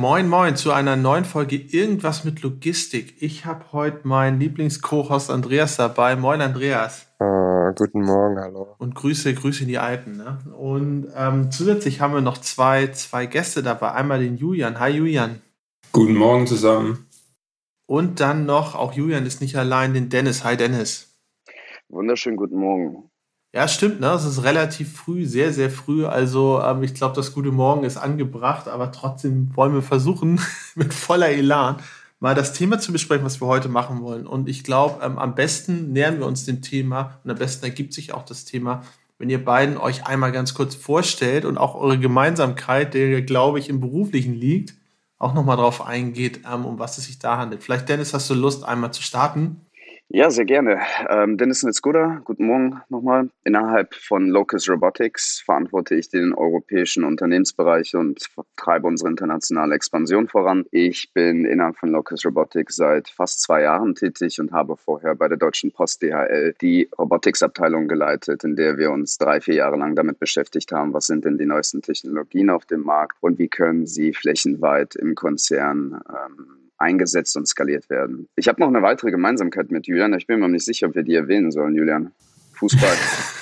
Moin, moin zu einer neuen Folge Irgendwas mit Logistik. Ich habe heute meinen Lieblings-Co-Host Andreas dabei. Moin, Andreas. Uh, guten Morgen, hallo. Und Grüße, Grüße in die Alpen. Ne? Und ähm, zusätzlich haben wir noch zwei, zwei Gäste dabei. Einmal den Julian. Hi, Julian. Guten Morgen zusammen. Und dann noch, auch Julian ist nicht allein, den Dennis. Hi, Dennis. Wunderschönen guten Morgen. Ja, stimmt, ne? Es ist relativ früh, sehr, sehr früh. Also ähm, ich glaube, das gute Morgen ist angebracht, aber trotzdem wollen wir versuchen, mit voller Elan mal das Thema zu besprechen, was wir heute machen wollen. Und ich glaube, ähm, am besten nähern wir uns dem Thema und am besten ergibt sich auch das Thema, wenn ihr beiden euch einmal ganz kurz vorstellt und auch eure Gemeinsamkeit, der, glaube ich, im Beruflichen liegt, auch nochmal drauf eingeht, ähm, um was es sich da handelt. Vielleicht, Dennis, hast du Lust, einmal zu starten? Ja, sehr gerne. Ähm, Dennis Nitzguda, guten Morgen nochmal. Innerhalb von Locus Robotics verantworte ich den europäischen Unternehmensbereich und treibe unsere internationale Expansion voran. Ich bin innerhalb von Locus Robotics seit fast zwei Jahren tätig und habe vorher bei der Deutschen Post DHL die Robotics-Abteilung geleitet, in der wir uns drei, vier Jahre lang damit beschäftigt haben, was sind denn die neuesten Technologien auf dem Markt und wie können sie flächenweit im Konzern ähm, eingesetzt und skaliert werden. Ich habe noch eine weitere Gemeinsamkeit mit Julian. Ich bin mir nicht sicher, ob wir die erwähnen sollen, Julian. Fußball.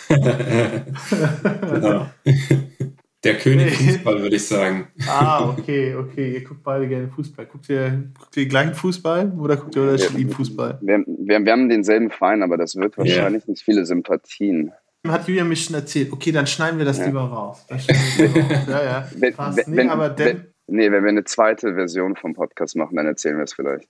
genau. Der König Fußball, würde ich sagen. Ah, okay, okay. Ihr guckt beide gerne Fußball. Guckt ihr, guckt ihr gleichen Fußball oder guckt ihr unterschiedlichen Fußball? Wir, wir, wir, haben denselben Verein, aber das wird wahrscheinlich yeah. nicht viele Sympathien. Hat Julian mir schon erzählt. Okay, dann schneiden wir das ja. lieber raus. Das lieber raus. Ja, ja. Wenn, wenn, aber wenn, Nee, wenn wir eine zweite Version vom Podcast machen, dann erzählen wir es vielleicht.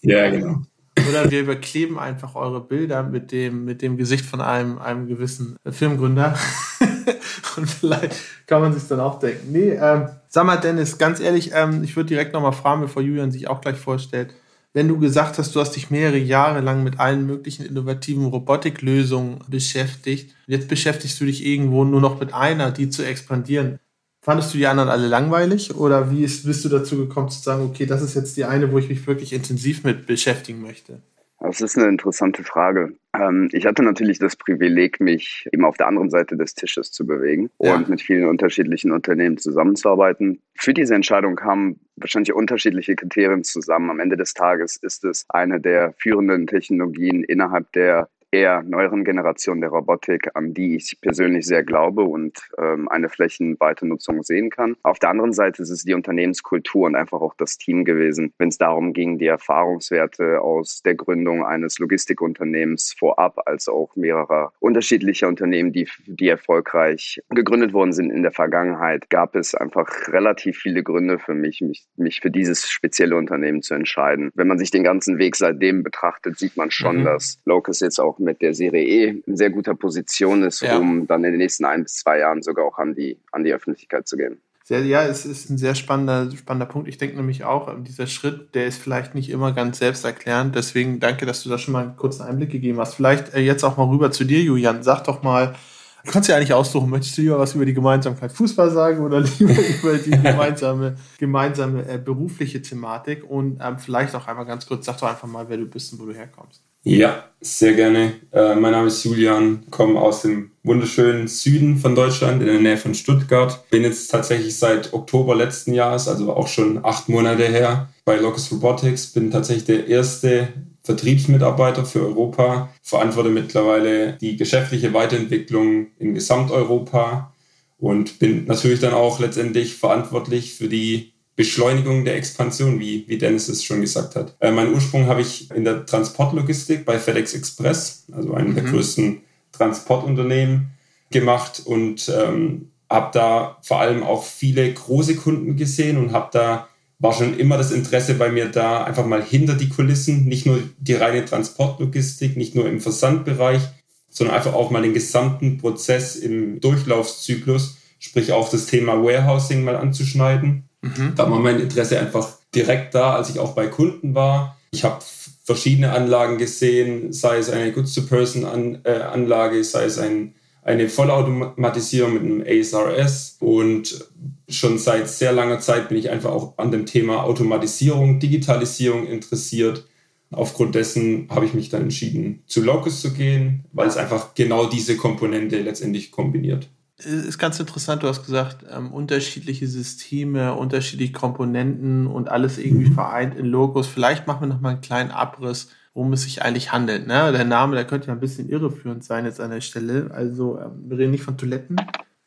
Ja, genau. Oder wir überkleben einfach eure Bilder mit dem, mit dem Gesicht von einem, einem gewissen Firmengründer. Und vielleicht kann man sich dann auch denken. Nee, ähm, sag mal, Dennis, ganz ehrlich, ähm, ich würde direkt nochmal fragen, bevor Julian sich auch gleich vorstellt. Wenn du gesagt hast, du hast dich mehrere Jahre lang mit allen möglichen innovativen Robotiklösungen beschäftigt, jetzt beschäftigst du dich irgendwo nur noch mit einer, die zu expandieren. Fandest du die anderen alle langweilig oder wie ist, bist du dazu gekommen zu sagen, okay, das ist jetzt die eine, wo ich mich wirklich intensiv mit beschäftigen möchte? Das ist eine interessante Frage. Ähm, ich hatte natürlich das Privileg, mich eben auf der anderen Seite des Tisches zu bewegen ja. und mit vielen unterschiedlichen Unternehmen zusammenzuarbeiten. Für diese Entscheidung kamen wahrscheinlich unterschiedliche Kriterien zusammen. Am Ende des Tages ist es eine der führenden Technologien innerhalb der eher neueren Generation der Robotik, an die ich persönlich sehr glaube und ähm, eine flächenweite Nutzung sehen kann. Auf der anderen Seite ist es die Unternehmenskultur und einfach auch das Team gewesen, wenn es darum ging, die Erfahrungswerte aus der Gründung eines Logistikunternehmens vorab, als auch mehrerer unterschiedlicher Unternehmen, die, die erfolgreich gegründet worden sind in der Vergangenheit, gab es einfach relativ viele Gründe für mich, mich, mich für dieses spezielle Unternehmen zu entscheiden. Wenn man sich den ganzen Weg seitdem betrachtet, sieht man schon, mhm. dass Locus jetzt auch mit der Serie E in sehr guter Position ist, ja. um dann in den nächsten ein bis zwei Jahren sogar auch an die, an die Öffentlichkeit zu gehen. Sehr, ja, es ist ein sehr spannender, spannender Punkt. Ich denke nämlich auch, ähm, dieser Schritt, der ist vielleicht nicht immer ganz selbsterklärend. Deswegen danke, dass du da schon mal einen kurzen Einblick gegeben hast. Vielleicht äh, jetzt auch mal rüber zu dir, Julian. Sag doch mal, du kannst ja eigentlich aussuchen, möchtest du lieber was über die Gemeinsamkeit Fußball sagen oder lieber über die gemeinsame, gemeinsame äh, berufliche Thematik? Und ähm, vielleicht auch einmal ganz kurz, sag doch einfach mal, wer du bist und wo du herkommst. Ja, sehr gerne. Äh, mein Name ist Julian, komme aus dem wunderschönen Süden von Deutschland, in der Nähe von Stuttgart. Bin jetzt tatsächlich seit Oktober letzten Jahres, also auch schon acht Monate her, bei Locus Robotics. Bin tatsächlich der erste Vertriebsmitarbeiter für Europa, verantworte mittlerweile die geschäftliche Weiterentwicklung in Gesamteuropa und bin natürlich dann auch letztendlich verantwortlich für die Beschleunigung der Expansion, wie, wie Dennis es schon gesagt hat. Äh, meinen Ursprung habe ich in der Transportlogistik bei FedEx Express, also einem mhm. der größten Transportunternehmen, gemacht und ähm, habe da vor allem auch viele große Kunden gesehen und habe da war schon immer das Interesse bei mir da, einfach mal hinter die Kulissen, nicht nur die reine Transportlogistik, nicht nur im Versandbereich, sondern einfach auch mal den gesamten Prozess im Durchlaufszyklus sprich auch das Thema Warehousing mal anzuschneiden. Mhm. Da war mein Interesse einfach direkt da, als ich auch bei Kunden war. Ich habe verschiedene Anlagen gesehen, sei es eine Goods-to-Person-Anlage, äh, sei es ein, eine Vollautomatisierung mit einem ASRS. Und schon seit sehr langer Zeit bin ich einfach auch an dem Thema Automatisierung, Digitalisierung interessiert. Aufgrund dessen habe ich mich dann entschieden, zu Locus zu gehen, weil es einfach genau diese Komponente letztendlich kombiniert ist ganz interessant, du hast gesagt, ähm, unterschiedliche Systeme, unterschiedliche Komponenten und alles irgendwie vereint in Logos. Vielleicht machen wir noch mal einen kleinen Abriss, worum es sich eigentlich handelt. Ne? Der Name, der könnte ja ein bisschen irreführend sein jetzt an der Stelle. Also ähm, wir reden nicht von Toiletten,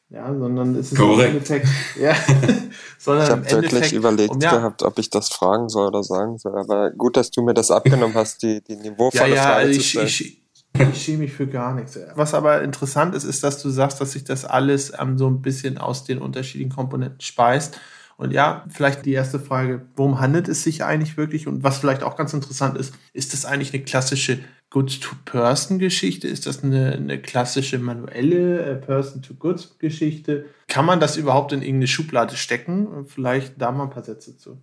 ja, sondern es ist Korrekt. im Endeffekt, ja, sondern ich habe wirklich überlegt um, ja, gehabt, ob ich das fragen soll oder sagen soll. Aber gut, dass du mir das abgenommen hast, die, die niveauvolle ja, ja, Frage also zu stellen. Ich, ich schäme mich für gar nichts. Was aber interessant ist, ist, dass du sagst, dass sich das alles ähm, so ein bisschen aus den unterschiedlichen Komponenten speist. Und ja, vielleicht die erste Frage, worum handelt es sich eigentlich wirklich? Und was vielleicht auch ganz interessant ist, ist das eigentlich eine klassische Goods-to-Person-Geschichte? Ist das eine, eine klassische manuelle äh, Person-to-Goods-Geschichte? Kann man das überhaupt in irgendeine Schublade stecken? Vielleicht da mal ein paar Sätze zu.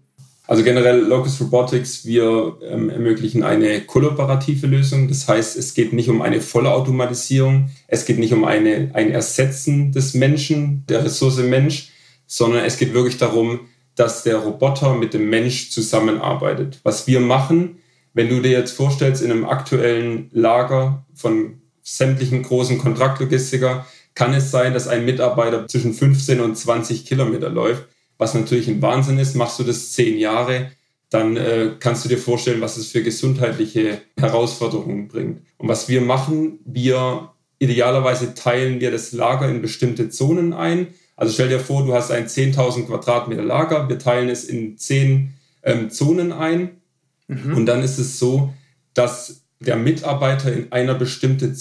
Also generell Locus Robotics, wir ähm, ermöglichen eine kollaborative Lösung. Das heißt, es geht nicht um eine volle Automatisierung, es geht nicht um eine, ein Ersetzen des Menschen, der Ressource Mensch, sondern es geht wirklich darum, dass der Roboter mit dem Mensch zusammenarbeitet. Was wir machen, wenn du dir jetzt vorstellst, in einem aktuellen Lager von sämtlichen großen Kontraktlogistiker, kann es sein, dass ein Mitarbeiter zwischen 15 und 20 Kilometer läuft was natürlich ein Wahnsinn ist. Machst du das zehn Jahre, dann äh, kannst du dir vorstellen, was es für gesundheitliche Herausforderungen bringt. Und was wir machen, wir idealerweise teilen wir das Lager in bestimmte Zonen ein. Also stell dir vor, du hast ein 10.000 Quadratmeter Lager, wir teilen es in zehn ähm, Zonen ein. Mhm. Und dann ist es so, dass der Mitarbeiter in einer bestimmte,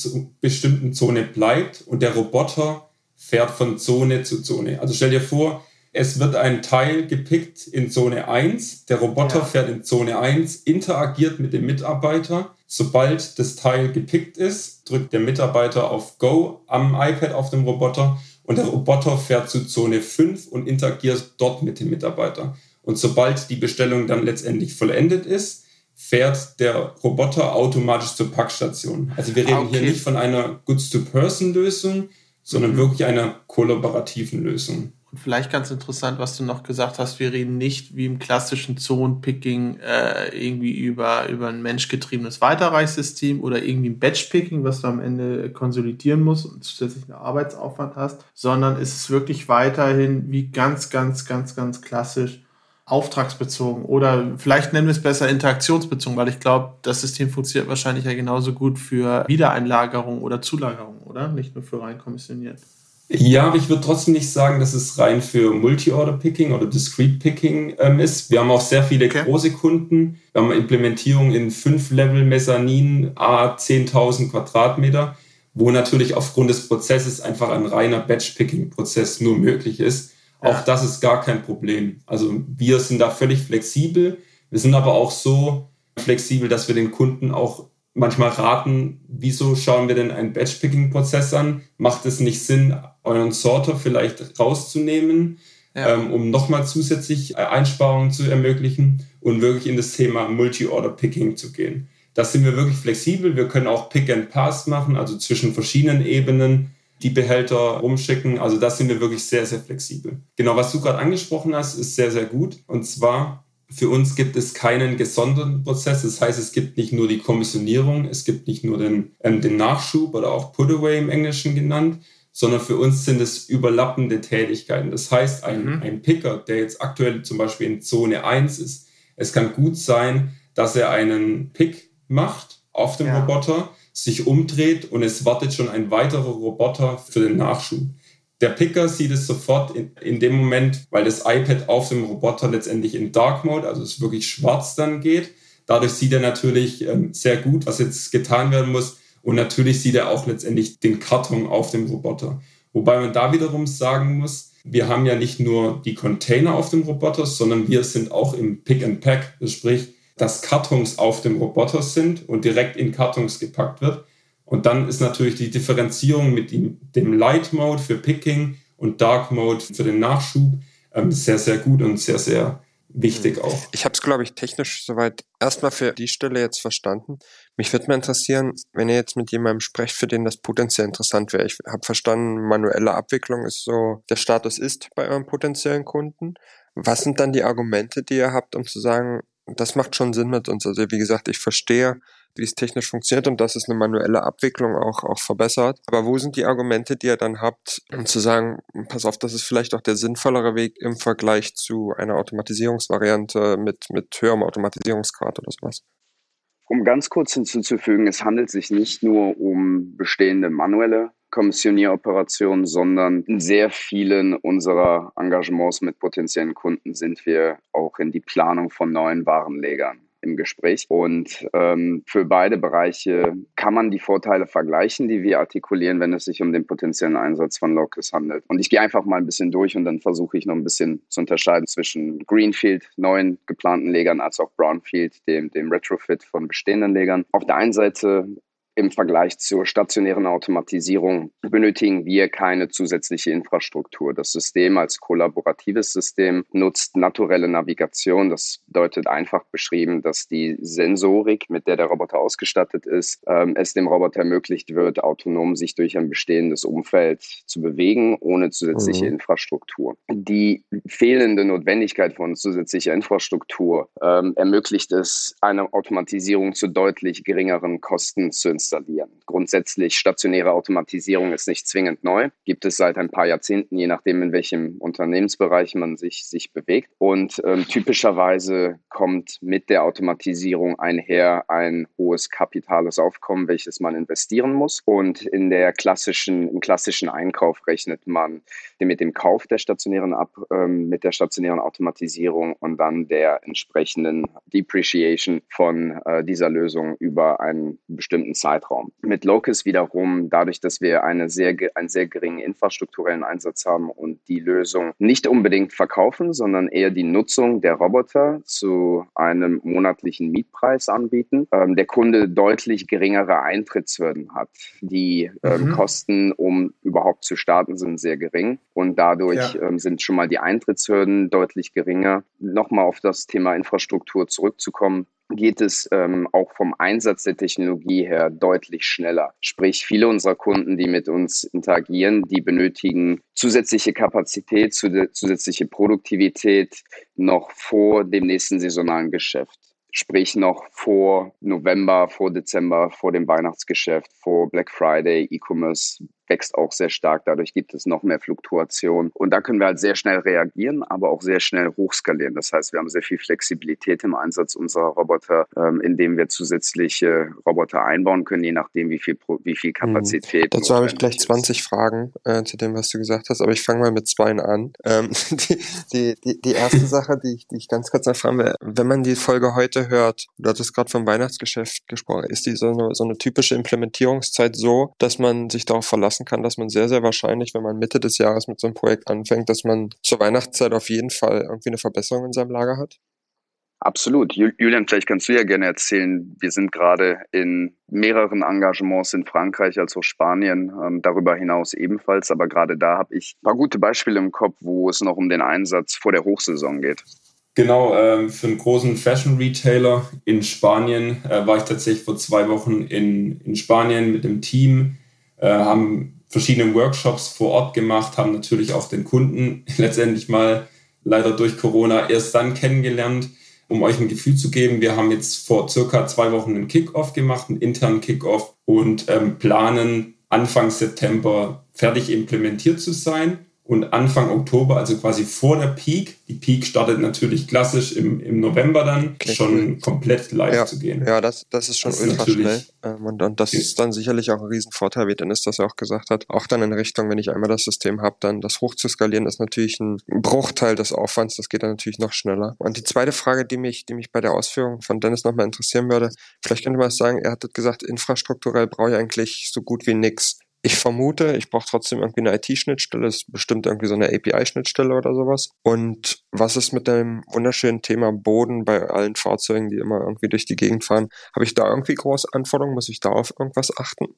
bestimmten Zone bleibt und der Roboter fährt von Zone zu Zone. Also stell dir vor, es wird ein Teil gepickt in Zone 1. Der Roboter ja. fährt in Zone 1, interagiert mit dem Mitarbeiter. Sobald das Teil gepickt ist, drückt der Mitarbeiter auf Go am iPad auf dem Roboter und der Roboter fährt zu Zone 5 und interagiert dort mit dem Mitarbeiter. Und sobald die Bestellung dann letztendlich vollendet ist, fährt der Roboter automatisch zur Packstation. Also wir reden okay. hier nicht von einer Goods-to-Person-Lösung, sondern mhm. wirklich einer kollaborativen Lösung. Und vielleicht ganz interessant, was du noch gesagt hast, wir reden nicht wie im klassischen Zone-Picking äh, irgendwie über, über ein menschgetriebenes Weiterreichsystem oder irgendwie ein Batch-Picking, was du am Ende konsolidieren musst und zusätzlich einen Arbeitsaufwand hast, sondern es ist wirklich weiterhin wie ganz, ganz, ganz, ganz klassisch auftragsbezogen oder vielleicht nennen wir es besser interaktionsbezogen, weil ich glaube, das System funktioniert wahrscheinlich ja genauso gut für Wiedereinlagerung oder Zulagerung, oder? Nicht nur für rein kommissioniert. Ja, aber ich würde trotzdem nicht sagen, dass es rein für Multi-Order-Picking oder Discrete-Picking ähm, ist. Wir haben auch sehr viele okay. große Kunden. Wir haben Implementierung in fünf Level Mezzanin, a 10.000 Quadratmeter, wo natürlich aufgrund des Prozesses einfach ein reiner Batch-Picking-Prozess nur möglich ist. Ja. Auch das ist gar kein Problem. Also wir sind da völlig flexibel. Wir sind aber auch so flexibel, dass wir den Kunden auch manchmal raten, wieso schauen wir denn einen Batch-Picking-Prozess an? Macht es nicht Sinn, euren Sorter vielleicht rauszunehmen, ja. ähm, um nochmal zusätzlich äh, Einsparungen zu ermöglichen und wirklich in das Thema Multi-Order-Picking zu gehen? Da sind wir wirklich flexibel. Wir können auch Pick and Pass machen, also zwischen verschiedenen Ebenen die Behälter rumschicken. Also da sind wir wirklich sehr, sehr flexibel. Genau, was du gerade angesprochen hast, ist sehr, sehr gut. Und zwar für uns gibt es keinen gesonderten Prozess. Das heißt, es gibt nicht nur die Kommissionierung, es gibt nicht nur den, ähm, den Nachschub oder auch Put-Away im Englischen genannt, sondern für uns sind es überlappende Tätigkeiten. Das heißt, ein, mhm. ein Picker, der jetzt aktuell zum Beispiel in Zone 1 ist, es kann gut sein, dass er einen Pick macht auf dem ja. Roboter, sich umdreht und es wartet schon ein weiterer Roboter für den Nachschub. Der Picker sieht es sofort in, in dem Moment, weil das iPad auf dem Roboter letztendlich in Dark Mode, also es wirklich schwarz dann geht. Dadurch sieht er natürlich ähm, sehr gut, was jetzt getan werden muss. Und natürlich sieht er auch letztendlich den Karton auf dem Roboter. Wobei man da wiederum sagen muss, wir haben ja nicht nur die Container auf dem Roboter, sondern wir sind auch im Pick and Pack. Sprich, dass Kartons auf dem Roboter sind und direkt in Kartons gepackt wird. Und dann ist natürlich die Differenzierung mit dem Light Mode für Picking und Dark Mode für den Nachschub. Ähm, sehr, sehr gut und sehr, sehr wichtig hm. auch. Ich habe es, glaube ich, technisch soweit erstmal für die Stelle jetzt verstanden. Mich würde mal interessieren, wenn ihr jetzt mit jemandem sprecht, für den das potenziell interessant wäre. Ich habe verstanden, manuelle Abwicklung ist so, der Status ist bei euren potenziellen Kunden. Was sind dann die Argumente, die ihr habt, um zu sagen, das macht schon Sinn mit uns? Also wie gesagt, ich verstehe, wie es technisch funktioniert und dass es eine manuelle Abwicklung auch, auch verbessert. Aber wo sind die Argumente, die ihr dann habt, um zu sagen, pass auf, das ist vielleicht auch der sinnvollere Weg im Vergleich zu einer Automatisierungsvariante mit, mit höherem Automatisierungsgrad oder sowas? Um ganz kurz hinzuzufügen, es handelt sich nicht nur um bestehende manuelle Kommissionieroperationen, sondern in sehr vielen unserer Engagements mit potenziellen Kunden sind wir auch in die Planung von neuen Warenlegern im Gespräch. Und ähm, für beide Bereiche kann man die Vorteile vergleichen, die wir artikulieren, wenn es sich um den potenziellen Einsatz von Locus handelt. Und ich gehe einfach mal ein bisschen durch und dann versuche ich noch ein bisschen zu unterscheiden zwischen Greenfield, neuen geplanten Legern, als auch Brownfield, dem, dem Retrofit von bestehenden Legern. Auf der einen Seite im Vergleich zur stationären Automatisierung benötigen wir keine zusätzliche Infrastruktur. Das System als kollaboratives System nutzt naturelle Navigation. Das bedeutet einfach beschrieben, dass die Sensorik, mit der der Roboter ausgestattet ist, ähm, es dem Roboter ermöglicht wird, autonom sich durch ein bestehendes Umfeld zu bewegen, ohne zusätzliche mhm. Infrastruktur. Die fehlende Notwendigkeit von zusätzlicher Infrastruktur ähm, ermöglicht es, eine Automatisierung zu deutlich geringeren Kosten zu installieren. Grundsätzlich stationäre Automatisierung ist nicht zwingend neu, gibt es seit ein paar Jahrzehnten, je nachdem, in welchem Unternehmensbereich man sich, sich bewegt. Und ähm, typischerweise kommt mit der Automatisierung einher ein hohes kapitales Aufkommen, welches man investieren muss. Und in der klassischen, im klassischen Einkauf rechnet man mit dem Kauf der stationären Ab, ähm, mit der stationären Automatisierung und dann der entsprechenden Depreciation von äh, dieser Lösung über einen bestimmten Zeitraum Zeitraum. Mit Locus wiederum, dadurch, dass wir eine sehr, einen sehr geringen infrastrukturellen Einsatz haben und die Lösung nicht unbedingt verkaufen, sondern eher die Nutzung der Roboter zu einem monatlichen Mietpreis anbieten, ähm, der Kunde deutlich geringere Eintrittshürden hat. Die ähm, mhm. Kosten, um überhaupt zu starten, sind sehr gering und dadurch ja. ähm, sind schon mal die Eintrittshürden deutlich geringer. Nochmal auf das Thema Infrastruktur zurückzukommen geht es ähm, auch vom Einsatz der Technologie her deutlich schneller. Sprich, viele unserer Kunden, die mit uns interagieren, die benötigen zusätzliche Kapazität, zusätzliche Produktivität noch vor dem nächsten saisonalen Geschäft. Sprich noch vor November, vor Dezember, vor dem Weihnachtsgeschäft, vor Black Friday, E-Commerce wächst auch sehr stark. Dadurch gibt es noch mehr Fluktuation. Und da können wir halt sehr schnell reagieren, aber auch sehr schnell hochskalieren. Das heißt, wir haben sehr viel Flexibilität im Einsatz unserer Roboter, ähm, indem wir zusätzliche Roboter einbauen können, je nachdem, wie viel, wie viel Kapazität. Mhm. Dazu habe ich gleich 20 ist. Fragen äh, zu dem, was du gesagt hast, aber ich fange mal mit zwei an. Ähm, die, die, die, die erste Sache, die ich, die ich ganz kurz erfahren will, wenn man die Folge heute hört, du hattest gerade vom Weihnachtsgeschäft gesprochen, ist die so eine, so eine typische Implementierungszeit so, dass man sich darauf verlassen lassen kann, dass man sehr, sehr wahrscheinlich, wenn man Mitte des Jahres mit so einem Projekt anfängt, dass man zur Weihnachtszeit auf jeden Fall irgendwie eine Verbesserung in seinem Lager hat? Absolut. Julian, vielleicht kannst du ja gerne erzählen. Wir sind gerade in mehreren Engagements in Frankreich als auch Spanien, ähm, darüber hinaus ebenfalls. Aber gerade da habe ich ein paar gute Beispiele im Kopf, wo es noch um den Einsatz vor der Hochsaison geht. Genau, ähm, für einen großen Fashion-Retailer in Spanien äh, war ich tatsächlich vor zwei Wochen in, in Spanien mit dem Team haben verschiedene Workshops vor Ort gemacht, haben natürlich auch den Kunden letztendlich mal leider durch Corona erst dann kennengelernt. Um euch ein Gefühl zu geben, wir haben jetzt vor circa zwei Wochen einen Kickoff gemacht, einen internen Kickoff und ähm, planen Anfang September fertig implementiert zu sein und Anfang Oktober, also quasi vor der Peak, die Peak startet natürlich klassisch im, im November dann, okay, schon komplett live ja, zu gehen. Ja, das, das ist schon das ultra ist schnell. Ähm, und, und das ist dann sicherlich auch ein Riesenvorteil, wie Dennis das auch gesagt hat. Auch dann in Richtung, wenn ich einmal das System habe, dann das hoch zu skalieren, ist natürlich ein Bruchteil des Aufwands. Das geht dann natürlich noch schneller. Und die zweite Frage, die mich, die mich bei der Ausführung von Dennis nochmal interessieren würde, vielleicht könnte man sagen, er hat gesagt, infrastrukturell brauche ich eigentlich so gut wie nix ich vermute, ich brauche trotzdem irgendwie eine IT-Schnittstelle, ist bestimmt irgendwie so eine API-Schnittstelle oder sowas. Und was ist mit dem wunderschönen Thema Boden bei allen Fahrzeugen, die immer irgendwie durch die Gegend fahren? Habe ich da irgendwie große Anforderungen? Muss ich da auf irgendwas achten?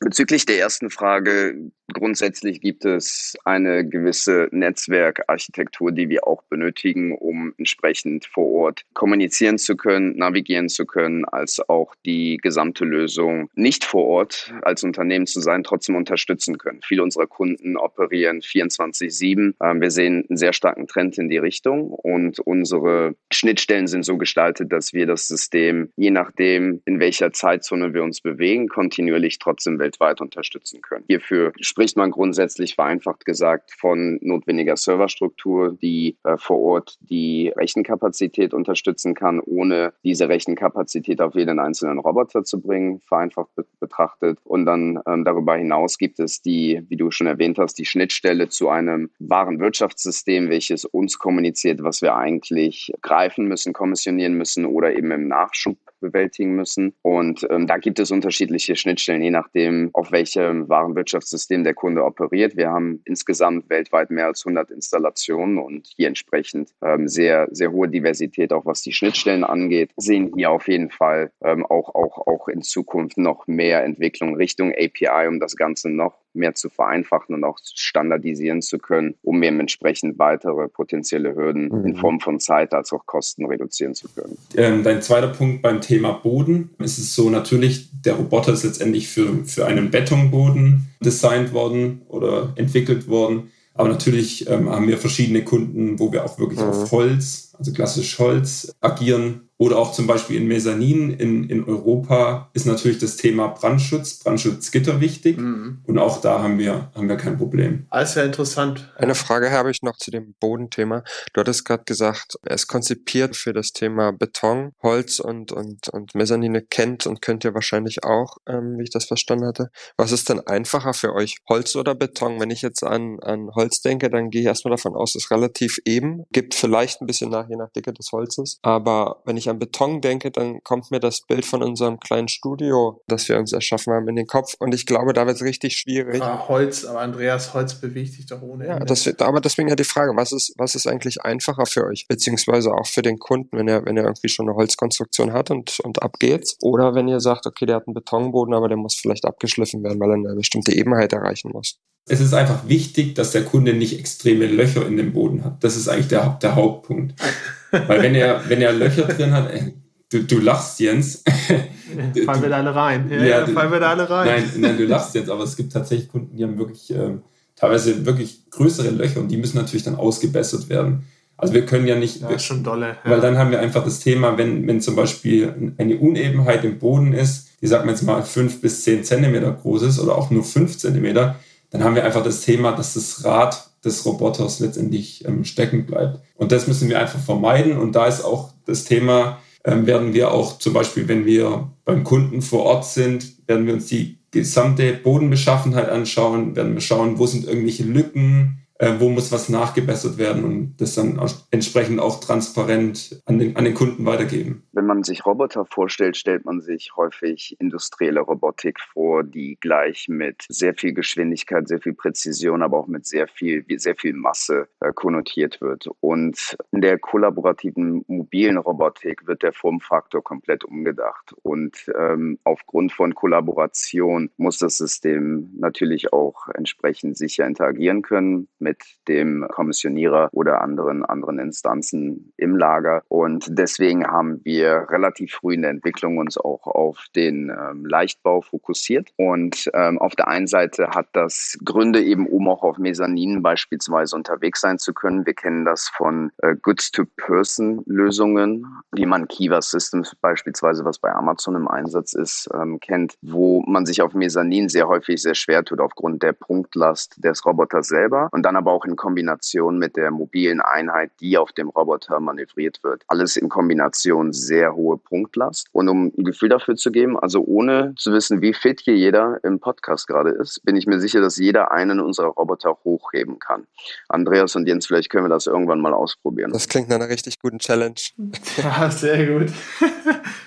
Bezüglich der ersten Frage, grundsätzlich gibt es eine gewisse Netzwerkarchitektur, die wir auch benötigen, um entsprechend vor Ort kommunizieren zu können, navigieren zu können, als auch die gesamte Lösung nicht vor Ort als Unternehmen zu sein, trotzdem unterstützen können. Viele unserer Kunden operieren 24-7. Ähm, wir sehen einen sehr starken Trend in die Richtung und unsere Schnittstellen sind so gestaltet, dass wir das System, je nachdem, in welcher Zeitzone wir uns bewegen, kontinuierlich trotzdem weltweit unterstützen können. Hierfür spricht man grundsätzlich vereinfacht gesagt von notwendiger Serverstruktur, die äh, vor Ort die Rechenkapazität unterstützen kann, ohne diese Rechenkapazität auf jeden einzelnen Roboter zu bringen, vereinfacht be betrachtet. Und dann ähm, darüber hinaus gibt es die, wie du schon erwähnt hast, die Schnittstelle zu einem wahren Wirtschaftssystem, welches uns kommuniziert, was wir eigentlich greifen müssen, kommissionieren müssen oder eben im Nachschub bewältigen müssen. Und ähm, da gibt es unterschiedliche Schnittstellen, je nachdem, auf welchem Warenwirtschaftssystem der Kunde operiert. Wir haben insgesamt weltweit mehr als 100 Installationen und hier entsprechend ähm, sehr, sehr hohe Diversität, auch was die Schnittstellen angeht. Sehen hier auf jeden Fall ähm, auch, auch, auch in Zukunft noch mehr Entwicklung Richtung API, um das Ganze noch mehr zu vereinfachen und auch standardisieren zu können, um eben entsprechend weitere potenzielle Hürden mhm. in Form von Zeit als auch Kosten reduzieren zu können. Ähm, dein zweiter Punkt beim Thema Boden. Es ist so natürlich, der Roboter ist letztendlich für, für einen Betonboden designt worden oder entwickelt worden. Aber natürlich ähm, haben wir verschiedene Kunden, wo wir auch wirklich mhm. auf Holz, also klassisch Holz, agieren oder auch zum Beispiel in Mezzanin in, in Europa ist natürlich das Thema Brandschutz, Brandschutzgitter wichtig. Mhm. Und auch da haben wir, haben wir kein Problem. Alles ja interessant. Eine Frage habe ich noch zu dem Bodenthema. Du hattest gerade gesagt, er ist konzipiert für das Thema Beton, Holz und, und, und Mezzanine kennt und könnt ihr wahrscheinlich auch, ähm, wie ich das verstanden hatte. Was ist denn einfacher für euch, Holz oder Beton? Wenn ich jetzt an, an Holz denke, dann gehe ich erstmal davon aus, es ist relativ eben, gibt vielleicht ein bisschen nach, je nach Dicke des Holzes. Aber wenn ich an Beton denke, dann kommt mir das Bild von unserem kleinen Studio, das wir uns erschaffen haben, in den Kopf. Und ich glaube, da wird es richtig schwierig. Ah, Holz, aber Andreas, Holz bewegt sich doch ohne Ende. Ja, das, aber deswegen ja die Frage, was ist, was ist eigentlich einfacher für euch? Beziehungsweise auch für den Kunden, wenn er, wenn er irgendwie schon eine Holzkonstruktion hat und, und ab geht's. Oder wenn ihr sagt, okay, der hat einen Betonboden, aber der muss vielleicht abgeschliffen werden, weil er eine bestimmte Ebenheit erreichen muss. Es ist einfach wichtig, dass der Kunde nicht extreme Löcher in dem Boden hat. Das ist eigentlich der, der Hauptpunkt. Weil wenn er, wenn er Löcher drin hat, äh, du, du lachst, Jens. fallen wir da alle rein. Ja, ja, fallen wir da alle rein. Nein, nein, du lachst jetzt, aber es gibt tatsächlich Kunden, die haben wirklich ähm, teilweise wirklich größere Löcher und die müssen natürlich dann ausgebessert werden. Also wir können ja nicht, ja, schon dolle, ja. weil dann haben wir einfach das Thema, wenn, wenn zum Beispiel eine Unebenheit im Boden ist, die sagen wir jetzt mal fünf bis zehn Zentimeter groß ist oder auch nur fünf Zentimeter, dann haben wir einfach das Thema, dass das Rad des Roboters letztendlich ähm, stecken bleibt. Und das müssen wir einfach vermeiden. Und da ist auch das Thema, ähm, werden wir auch zum Beispiel, wenn wir beim Kunden vor Ort sind, werden wir uns die gesamte Bodenbeschaffenheit anschauen, werden wir schauen, wo sind irgendwelche Lücken, äh, wo muss was nachgebessert werden und das dann entsprechend auch transparent an den, an den Kunden weitergeben. Wenn man sich Roboter vorstellt, stellt man sich häufig industrielle Robotik vor, die gleich mit sehr viel Geschwindigkeit, sehr viel Präzision, aber auch mit sehr viel, sehr viel Masse äh, konnotiert wird. Und in der kollaborativen mobilen Robotik wird der Formfaktor komplett umgedacht. Und ähm, aufgrund von Kollaboration muss das System natürlich auch entsprechend sicher interagieren können mit dem Kommissionierer oder anderen, anderen Instanzen im Lager. Und deswegen haben wir relativ früh in der Entwicklung uns auch auf den ähm, Leichtbau fokussiert. Und ähm, auf der einen Seite hat das Gründe eben, um auch auf Mesaninen beispielsweise unterwegs sein zu können. Wir kennen das von äh, Goods-to-Person-Lösungen, wie man Kiva Systems beispielsweise, was bei Amazon im Einsatz ist, ähm, kennt, wo man sich auf Mesaninen sehr häufig sehr schwer tut aufgrund der Punktlast des Roboters selber. Und dann dann aber auch in Kombination mit der mobilen Einheit, die auf dem Roboter manövriert wird. Alles in Kombination sehr hohe Punktlast. Und um ein Gefühl dafür zu geben, also ohne zu wissen, wie fit hier jeder im Podcast gerade ist, bin ich mir sicher, dass jeder einen unserer Roboter hochheben kann. Andreas und Jens, vielleicht können wir das irgendwann mal ausprobieren. Das klingt nach einer richtig guten Challenge. Ja, sehr gut.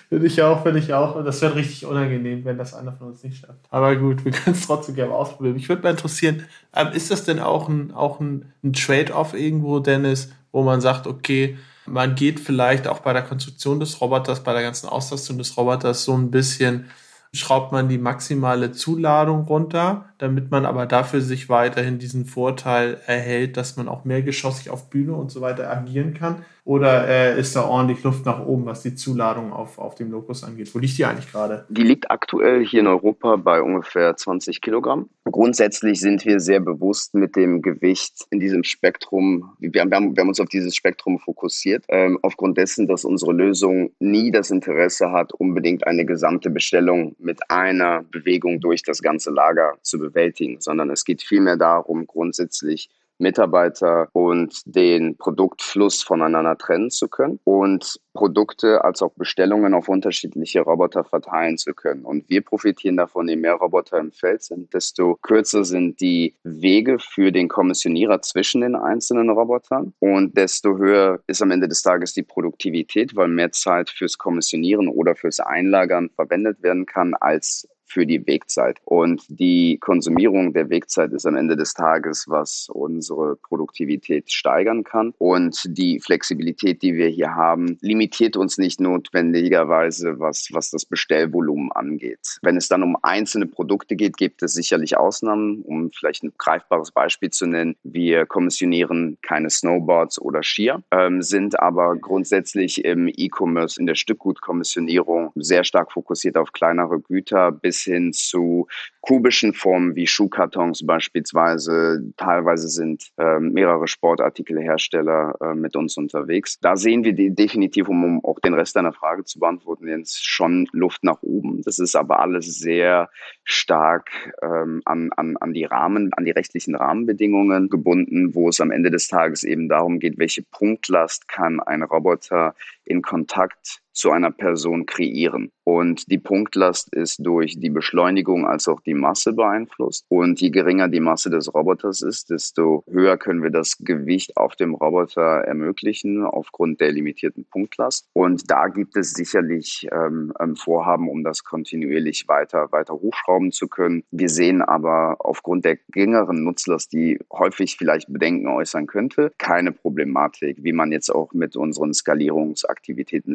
Finde ich auch, finde ich auch. Und das wird richtig unangenehm, wenn das einer von uns nicht schafft. Aber gut, wir können es trotzdem gerne ausprobieren. Mich würde mal interessieren, ähm, ist das denn auch ein, auch ein, ein Trade-off irgendwo, Dennis, wo man sagt, okay, man geht vielleicht auch bei der Konstruktion des Roboters, bei der ganzen Auslastung des Roboters so ein bisschen schraubt man die maximale Zuladung runter, damit man aber dafür sich weiterhin diesen Vorteil erhält, dass man auch mehr geschossig auf Bühne und so weiter agieren kann. Oder äh, ist da ordentlich Luft nach oben, was die Zuladung auf, auf dem Locus angeht? Wo liegt die eigentlich gerade? Die liegt aktuell hier in Europa bei ungefähr 20 Kilogramm. Grundsätzlich sind wir sehr bewusst mit dem Gewicht in diesem Spektrum, wir haben, wir haben uns auf dieses Spektrum fokussiert, ähm, aufgrund dessen, dass unsere Lösung nie das Interesse hat, unbedingt eine gesamte Bestellung mit einer Bewegung durch das ganze Lager zu bewältigen, sondern es geht vielmehr darum, grundsätzlich Mitarbeiter und den Produktfluss voneinander trennen zu können und Produkte als auch Bestellungen auf unterschiedliche Roboter verteilen zu können. Und wir profitieren davon, je mehr Roboter im Feld sind, desto kürzer sind die Wege für den Kommissionierer zwischen den einzelnen Robotern und desto höher ist am Ende des Tages die Produktivität, weil mehr Zeit fürs Kommissionieren oder fürs Einlagern verwendet werden kann als für die Wegzeit. Und die Konsumierung der Wegzeit ist am Ende des Tages, was unsere Produktivität steigern kann. Und die Flexibilität, die wir hier haben, limitiert uns nicht notwendigerweise, was, was das Bestellvolumen angeht. Wenn es dann um einzelne Produkte geht, gibt es sicherlich Ausnahmen. Um vielleicht ein greifbares Beispiel zu nennen, wir kommissionieren keine Snowboards oder Skier, ähm, sind aber grundsätzlich im E-Commerce, in der Stückgutkommissionierung sehr stark fokussiert auf kleinere Güter bis bis hin zu kubischen Formen wie Schuhkartons beispielsweise. Teilweise sind äh, mehrere Sportartikelhersteller äh, mit uns unterwegs. Da sehen wir definitiv, um, um auch den Rest deiner Frage zu beantworten, jetzt schon Luft nach oben. Das ist aber alles sehr stark ähm, an, an, an die Rahmen, an die rechtlichen Rahmenbedingungen gebunden, wo es am Ende des Tages eben darum geht, welche Punktlast kann ein Roboter in Kontakt zu einer Person kreieren. Und die Punktlast ist durch die Beschleunigung als auch die Masse beeinflusst. Und je geringer die Masse des Roboters ist, desto höher können wir das Gewicht auf dem Roboter ermöglichen aufgrund der limitierten Punktlast. Und da gibt es sicherlich ähm, Vorhaben, um das kontinuierlich weiter, weiter hochschrauben zu können. Wir sehen aber aufgrund der geringeren Nutzlast, die häufig vielleicht Bedenken äußern könnte, keine Problematik, wie man jetzt auch mit unseren Skalierungsaktivitäten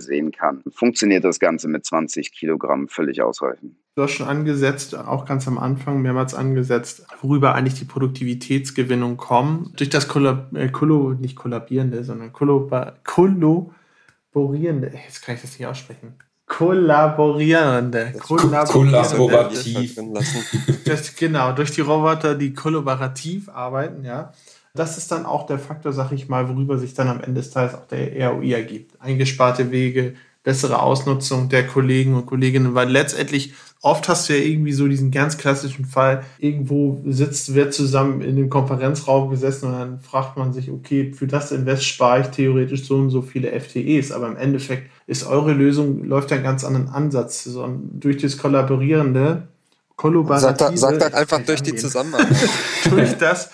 sehen kann. Funktioniert das Ganze mit 20 Kilogramm völlig ausreichend. Du hast schon angesetzt, auch ganz am Anfang mehrmals angesetzt, worüber eigentlich die Produktivitätsgewinnung kommt. Durch das Kollab äh, Kollo, nicht kollabierende, sondern Kollab kollaborierende, jetzt kann ich das nicht aussprechen. Kollaborierende. Kollaborativ. Das, genau, durch die Roboter, die kollaborativ arbeiten, ja. Das ist dann auch der Faktor, sag ich mal, worüber sich dann am Ende des Tages auch der ROI ergibt. Eingesparte Wege, bessere Ausnutzung der Kollegen und Kolleginnen, weil letztendlich oft hast du ja irgendwie so diesen ganz klassischen Fall, irgendwo sitzt, wird zusammen in dem Konferenzraum gesessen und dann fragt man sich, okay, für das Invest spare ich theoretisch so und so viele FTEs, aber im Endeffekt ist eure Lösung, läuft einen ganz anderen Ansatz. So, durch das Kollaborierende, Kollaborative... Sag, sag einfach durch angehen. die Zusammenarbeit. durch das,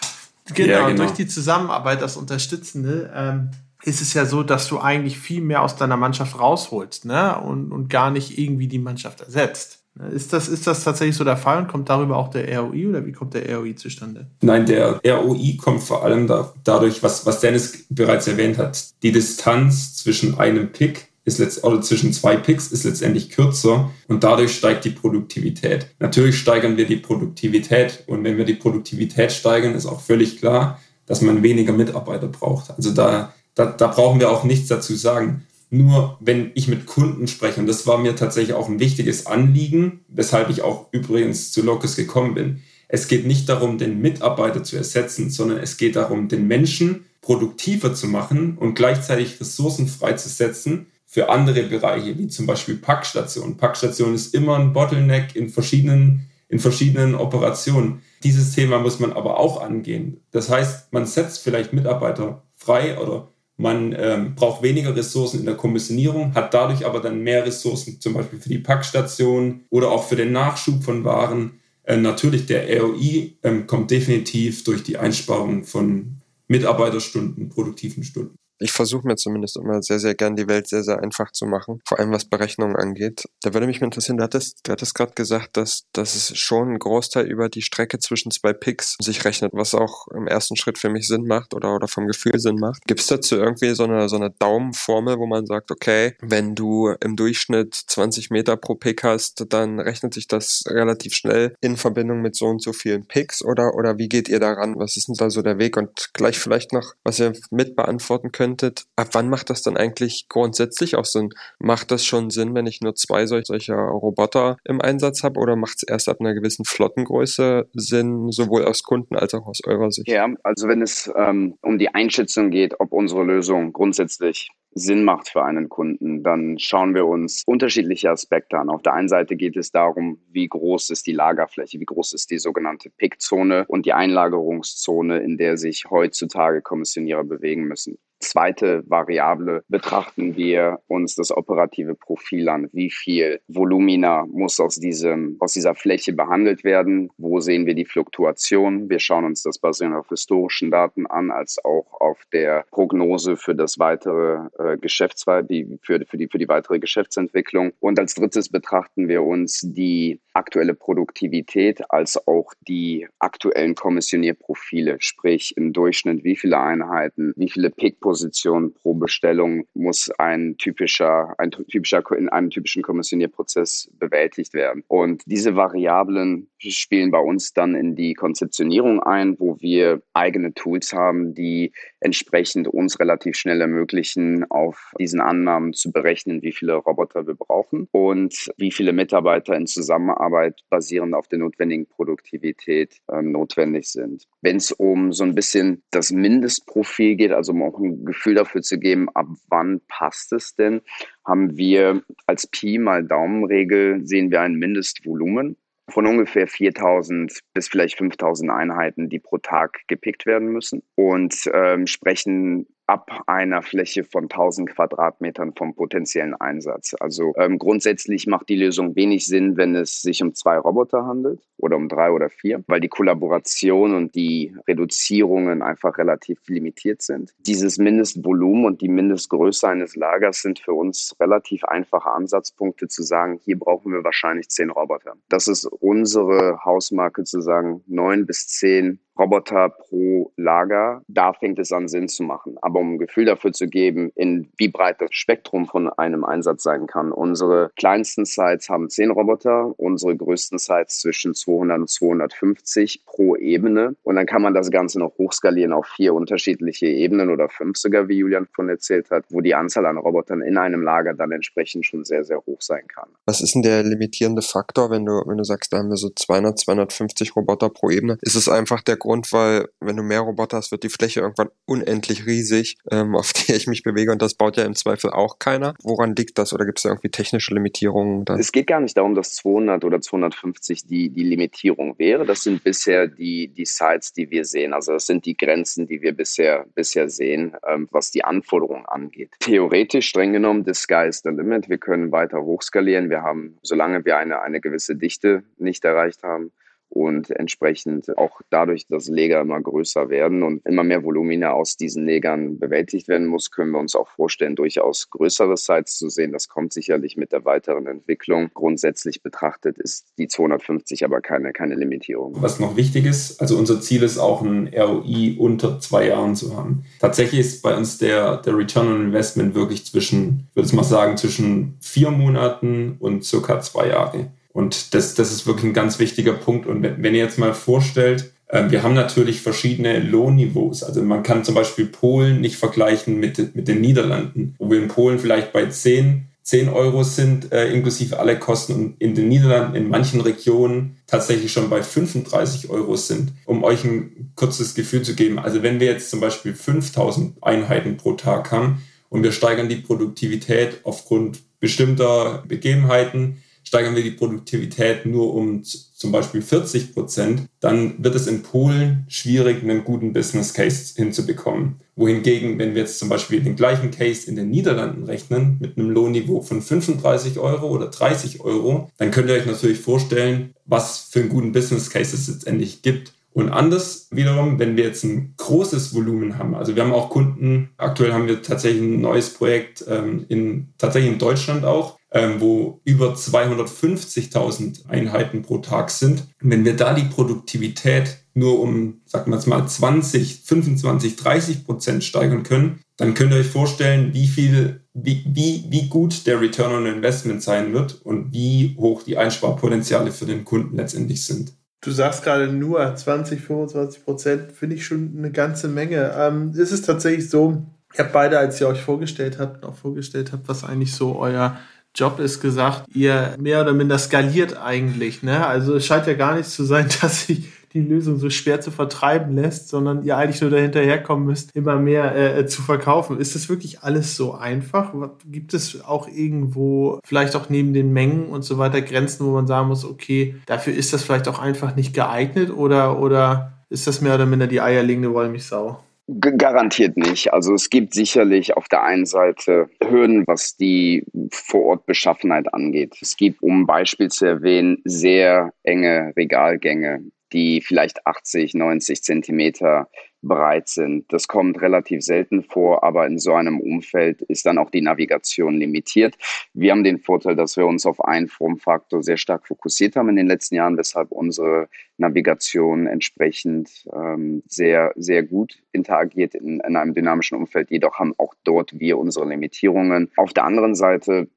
genau, ja, genau, durch die Zusammenarbeit, das Unterstützende, ähm, ist es ja so, dass du eigentlich viel mehr aus deiner Mannschaft rausholst, ne? Und, und gar nicht irgendwie die Mannschaft ersetzt. Ist das, ist das tatsächlich so der Fall und kommt darüber auch der ROI oder wie kommt der ROI zustande? Nein, der ROI kommt vor allem da, dadurch, was, was Dennis bereits erwähnt hat. Die Distanz zwischen einem Pick ist letzt, oder zwischen zwei Picks ist letztendlich kürzer und dadurch steigt die Produktivität. Natürlich steigern wir die Produktivität und wenn wir die Produktivität steigern, ist auch völlig klar, dass man weniger Mitarbeiter braucht. Also da, da, da brauchen wir auch nichts dazu sagen. Nur wenn ich mit Kunden spreche, und das war mir tatsächlich auch ein wichtiges Anliegen, weshalb ich auch übrigens zu Locus gekommen bin. Es geht nicht darum, den Mitarbeiter zu ersetzen, sondern es geht darum, den Menschen produktiver zu machen und gleichzeitig Ressourcen freizusetzen für andere Bereiche, wie zum Beispiel Packstation. Packstation ist immer ein Bottleneck in verschiedenen, in verschiedenen Operationen. Dieses Thema muss man aber auch angehen. Das heißt, man setzt vielleicht Mitarbeiter frei oder man ähm, braucht weniger Ressourcen in der Kommissionierung, hat dadurch aber dann mehr Ressourcen, zum Beispiel für die Packstation oder auch für den Nachschub von Waren. Äh, natürlich, der ROI ähm, kommt definitiv durch die Einsparung von Mitarbeiterstunden, produktiven Stunden. Ich versuche mir zumindest immer sehr, sehr gern die Welt sehr, sehr einfach zu machen, vor allem was Berechnungen angeht. Da würde mich mal interessieren, du hattest, du hattest gerade gesagt, dass, dass es schon ein Großteil über die Strecke zwischen zwei Picks sich rechnet, was auch im ersten Schritt für mich Sinn macht oder, oder vom Gefühl Sinn macht. Gibt es dazu irgendwie so eine, so eine Daumenformel, wo man sagt, okay, wenn du im Durchschnitt 20 Meter pro Pick hast, dann rechnet sich das relativ schnell in Verbindung mit so und so vielen Picks oder, oder wie geht ihr daran? Was ist denn da so der Weg? Und gleich vielleicht noch, was ihr mit beantworten könntet, ab wann macht das dann eigentlich grundsätzlich auch Sinn? Macht das schon Sinn, wenn ich nur zwei solcher Roboter im Einsatz habe oder macht es erst ab einer gewissen Flottengröße Sinn, sowohl aus Kunden als auch aus eurer Sicht? Ja, also wenn es ähm, um die Einschätzung geht, ob unsere Lösung grundsätzlich Sinn macht für einen Kunden, dann schauen wir uns unterschiedliche Aspekte an. Auf der einen Seite geht es darum, wie groß ist die Lagerfläche, wie groß ist die sogenannte Pickzone und die Einlagerungszone, in der sich heutzutage Kommissionierer bewegen müssen. Zweite Variable betrachten wir uns das operative Profil an. Wie viel Volumina muss aus, diesem, aus dieser Fläche behandelt werden? Wo sehen wir die Fluktuation? Wir schauen uns das basierend auf historischen Daten an, als auch auf der Prognose für das weitere äh, Geschäfts für, für, die, für die weitere Geschäftsentwicklung. Und als drittes betrachten wir uns die aktuelle Produktivität als auch die aktuellen Kommissionierprofile, sprich im Durchschnitt, wie viele Einheiten, wie viele Pick Position pro Bestellung muss ein typischer, ein typischer, in einem typischen Kommissionierprozess bewältigt werden. Und diese Variablen spielen bei uns dann in die Konzeptionierung ein, wo wir eigene Tools haben, die entsprechend uns relativ schnell ermöglichen, auf diesen Annahmen zu berechnen, wie viele Roboter wir brauchen und wie viele Mitarbeiter in Zusammenarbeit basierend auf der notwendigen Produktivität äh, notwendig sind. Wenn es um so ein bisschen das Mindestprofil geht, also um auch ein Gefühl dafür zu geben, ab wann passt es denn, haben wir als Pi mal Daumenregel sehen wir ein Mindestvolumen von ungefähr 4000 bis vielleicht 5000 Einheiten, die pro Tag gepickt werden müssen. Und ähm, sprechen ab einer Fläche von 1000 Quadratmetern vom potenziellen Einsatz. Also ähm, grundsätzlich macht die Lösung wenig Sinn, wenn es sich um zwei Roboter handelt oder um drei oder vier, weil die Kollaboration und die Reduzierungen einfach relativ limitiert sind. Dieses Mindestvolumen und die Mindestgröße eines Lagers sind für uns relativ einfache Ansatzpunkte zu sagen, hier brauchen wir wahrscheinlich zehn Roboter. Das ist unsere Hausmarke zu sagen, neun bis zehn Roboter pro Lager, da fängt es an Sinn zu machen. Aber um ein Gefühl dafür zu geben, in wie breit das Spektrum von einem Einsatz sein kann. Unsere kleinsten Sites haben 10 Roboter, unsere größten Sites zwischen 200 und 250 pro Ebene. Und dann kann man das Ganze noch hochskalieren auf vier unterschiedliche Ebenen oder fünf sogar, wie Julian von erzählt hat, wo die Anzahl an Robotern in einem Lager dann entsprechend schon sehr, sehr hoch sein kann. Was ist denn der limitierende Faktor, wenn du, wenn du sagst, da haben wir so 200, 250 Roboter pro Ebene? Ist es einfach der Grund, weil wenn du mehr Roboter hast, wird die Fläche irgendwann unendlich riesig, ähm, auf der ich mich bewege und das baut ja im Zweifel auch keiner. Woran liegt das oder gibt es da irgendwie technische Limitierungen? Dann? Es geht gar nicht darum, dass 200 oder 250 die, die Limitierung wäre. Das sind bisher die, die Sites, die wir sehen. Also das sind die Grenzen, die wir bisher, bisher sehen, ähm, was die Anforderungen angeht. Theoretisch streng genommen, the sky is the limit. Wir können weiter hochskalieren. Wir haben, solange wir eine, eine gewisse Dichte nicht erreicht haben, und entsprechend auch dadurch, dass Leger immer größer werden und immer mehr Volumina aus diesen Legern bewältigt werden muss, können wir uns auch vorstellen, durchaus größere Sites zu sehen. Das kommt sicherlich mit der weiteren Entwicklung. Grundsätzlich betrachtet ist die 250 aber keine, keine Limitierung. Was noch wichtig ist, also unser Ziel ist auch ein ROI unter zwei Jahren zu haben. Tatsächlich ist bei uns der, der Return on Investment wirklich zwischen, würde ich mal sagen, zwischen vier Monaten und circa zwei Jahre. Und das, das ist wirklich ein ganz wichtiger Punkt. Und wenn, wenn ihr jetzt mal vorstellt, äh, wir haben natürlich verschiedene Lohnniveaus. Also man kann zum Beispiel Polen nicht vergleichen mit, mit den Niederlanden, wo wir in Polen vielleicht bei 10, 10 Euro sind, äh, inklusive alle Kosten und in den Niederlanden in manchen Regionen tatsächlich schon bei 35 Euro sind. Um euch ein kurzes Gefühl zu geben, also wenn wir jetzt zum Beispiel 5000 Einheiten pro Tag haben und wir steigern die Produktivität aufgrund bestimmter Begebenheiten, steigern wir die Produktivität nur um zum Beispiel 40 Prozent, dann wird es in Polen schwierig, einen guten Business Case hinzubekommen. Wohingegen, wenn wir jetzt zum Beispiel den gleichen Case in den Niederlanden rechnen, mit einem Lohnniveau von 35 Euro oder 30 Euro, dann könnt ihr euch natürlich vorstellen, was für einen guten Business Case es letztendlich gibt Und anders wiederum, wenn wir jetzt ein großes Volumen haben, also wir haben auch Kunden, aktuell haben wir tatsächlich ein neues Projekt ähm, in, tatsächlich in Deutschland auch, wo über 250.000 Einheiten pro Tag sind. wenn wir da die Produktivität nur um, sagen wir jetzt mal, 20, 25, 30 Prozent steigern können, dann könnt ihr euch vorstellen, wie viel, wie, wie, wie gut der Return on Investment sein wird und wie hoch die Einsparpotenziale für den Kunden letztendlich sind. Du sagst gerade nur 20, 25 Prozent, finde ich schon eine ganze Menge. Ähm, ist es tatsächlich so, ich habe beide, als ihr euch vorgestellt habt, auch vorgestellt habt, was eigentlich so euer Job ist, gesagt, ihr mehr oder minder skaliert eigentlich. Ne? Also es scheint ja gar nicht zu sein, dass sich die Lösung so schwer zu vertreiben lässt, sondern ihr eigentlich nur dahinterherkommen müsst, immer mehr äh, zu verkaufen. Ist das wirklich alles so einfach? Gibt es auch irgendwo, vielleicht auch neben den Mengen und so weiter, Grenzen, wo man sagen muss, okay, dafür ist das vielleicht auch einfach nicht geeignet oder, oder ist das mehr oder minder die eierlegende Wollmilchsau? Garantiert nicht. Also es gibt sicherlich auf der einen Seite Hürden, was die Vorortbeschaffenheit angeht. Es gibt, um Beispiel zu erwähnen, sehr enge Regalgänge die vielleicht 80, 90 Zentimeter breit sind. Das kommt relativ selten vor, aber in so einem Umfeld ist dann auch die Navigation limitiert. Wir haben den Vorteil, dass wir uns auf einen Formfaktor sehr stark fokussiert haben in den letzten Jahren, weshalb unsere Navigation entsprechend ähm, sehr, sehr gut interagiert in, in einem dynamischen Umfeld. Jedoch haben auch dort wir unsere Limitierungen. Auf der anderen Seite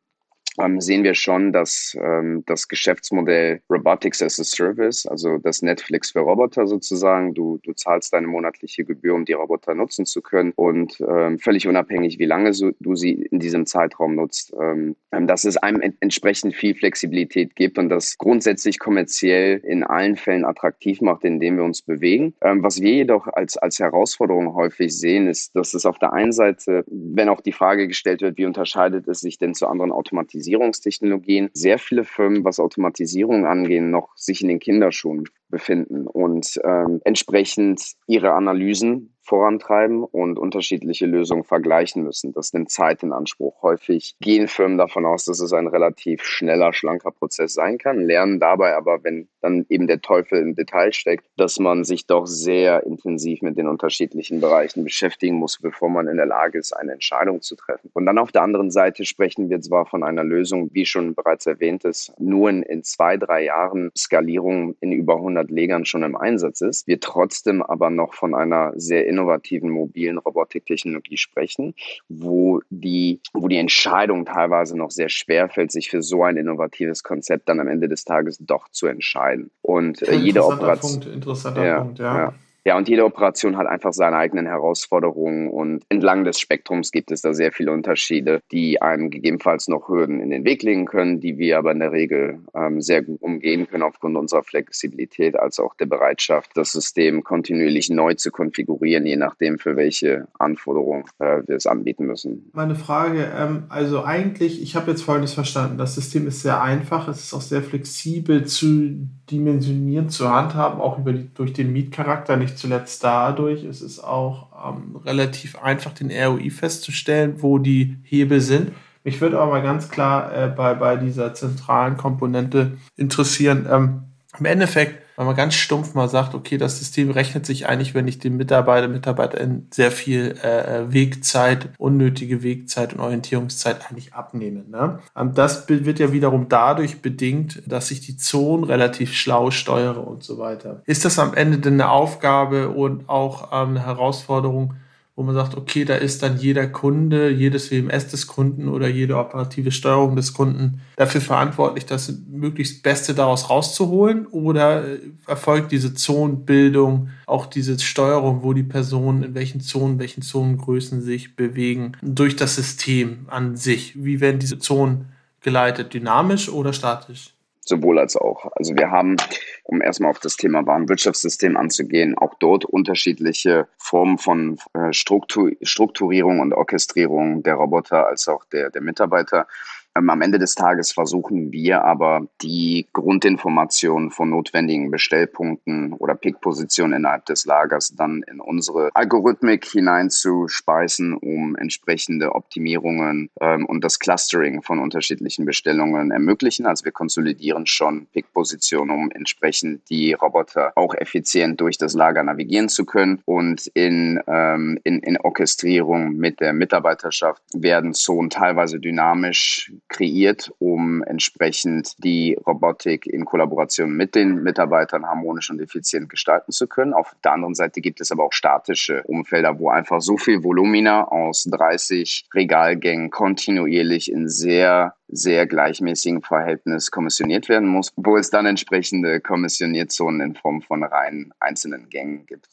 ähm, sehen wir schon, dass ähm, das Geschäftsmodell Robotics as a Service, also das Netflix für Roboter sozusagen, du, du zahlst deine monatliche Gebühr, um die Roboter nutzen zu können und ähm, völlig unabhängig, wie lange so, du sie in diesem Zeitraum nutzt, ähm, ähm dass es einem ent entsprechend viel Flexibilität gibt und das grundsätzlich kommerziell in allen Fällen attraktiv macht, indem wir uns bewegen. Ähm, was wir jedoch als, als Herausforderung häufig sehen, ist, dass es auf der einen Seite, wenn auch die Frage gestellt wird, wie unterscheidet es sich denn zu anderen Automatisierungen, Automatisierungstechnologien sehr viele Firmen, was Automatisierung angeht, noch sich in den Kinderschuhen befinden und ähm, entsprechend ihre Analysen vorantreiben und unterschiedliche Lösungen vergleichen müssen. Das nimmt Zeit in Anspruch. Häufig gehen Firmen davon aus, dass es ein relativ schneller, schlanker Prozess sein kann, lernen dabei aber, wenn dann eben der Teufel im Detail steckt, dass man sich doch sehr intensiv mit den unterschiedlichen Bereichen beschäftigen muss, bevor man in der Lage ist, eine Entscheidung zu treffen. Und dann auf der anderen Seite sprechen wir zwar von einer Lösung, wie schon bereits erwähnt ist, nur in, in zwei, drei Jahren Skalierung in über 100 Legern schon im Einsatz ist, wir trotzdem aber noch von einer sehr innovativen mobilen Robotiktechnologie sprechen, wo die, wo die Entscheidung teilweise noch sehr schwer fällt, sich für so ein innovatives Konzept dann am Ende des Tages doch zu entscheiden. Und äh, jede Operation. Punkt, interessanter ja, Punkt, ja. ja. Ja, und jede Operation hat einfach seine eigenen Herausforderungen und entlang des Spektrums gibt es da sehr viele Unterschiede, die einem gegebenenfalls noch Hürden in den Weg legen können, die wir aber in der Regel ähm, sehr gut umgehen können aufgrund unserer Flexibilität als auch der Bereitschaft, das System kontinuierlich neu zu konfigurieren, je nachdem, für welche Anforderungen äh, wir es anbieten müssen. Meine Frage, ähm, also eigentlich, ich habe jetzt Folgendes verstanden, das System ist sehr einfach, es ist auch sehr flexibel zu dimensionieren, zu handhaben, auch über die, durch den Mietcharakter, zuletzt dadurch. Es ist auch ähm, relativ einfach, den ROI festzustellen, wo die Hebel sind. Mich würde aber ganz klar äh, bei, bei dieser zentralen Komponente interessieren. Ähm, Im Endeffekt, wenn man ganz stumpf mal sagt, okay, das System rechnet sich eigentlich, wenn ich dem Mitarbeiter, Mitarbeiterin sehr viel äh, Wegzeit, unnötige Wegzeit und Orientierungszeit eigentlich abnehme. Ne? Das wird ja wiederum dadurch bedingt, dass ich die Zonen relativ schlau steuere und so weiter. Ist das am Ende denn eine Aufgabe und auch ähm, eine Herausforderung, wo man sagt, okay, da ist dann jeder Kunde, jedes WMS des Kunden oder jede operative Steuerung des Kunden dafür verantwortlich, das möglichst Beste daraus rauszuholen? Oder äh, erfolgt diese Zonenbildung, auch diese Steuerung, wo die Personen in welchen Zonen, welchen Zonengrößen sich bewegen, durch das System an sich? Wie werden diese Zonen geleitet? Dynamisch oder statisch? Sowohl als auch. Also wir haben, um erstmal auf das Thema Warenwirtschaftssystem anzugehen, auch dort unterschiedliche Formen von äh, Struktur, Strukturierung und Orchestrierung der Roboter als auch der, der Mitarbeiter. Ähm, am Ende des Tages versuchen wir aber die Grundinformationen von notwendigen Bestellpunkten oder Pickpositionen innerhalb des Lagers dann in unsere Algorithmik hineinzuspeisen, um entsprechende Optimierungen ähm, und das Clustering von unterschiedlichen Bestellungen ermöglichen. Also wir konsolidieren schon Pickpositionen, um entsprechend die Roboter auch effizient durch das Lager navigieren zu können und in, ähm, in, in Orchestrierung mit der Mitarbeiterschaft werden Zonen teilweise dynamisch kreiert, um entsprechend die Robotik in Kollaboration mit den Mitarbeitern harmonisch und effizient gestalten zu können. Auf der anderen Seite gibt es aber auch statische Umfelder, wo einfach so viel Volumina aus 30 Regalgängen kontinuierlich in sehr sehr gleichmäßigen Verhältnis kommissioniert werden muss, wo es dann entsprechende Kommissionierzonen in Form von rein einzelnen Gängen gibt.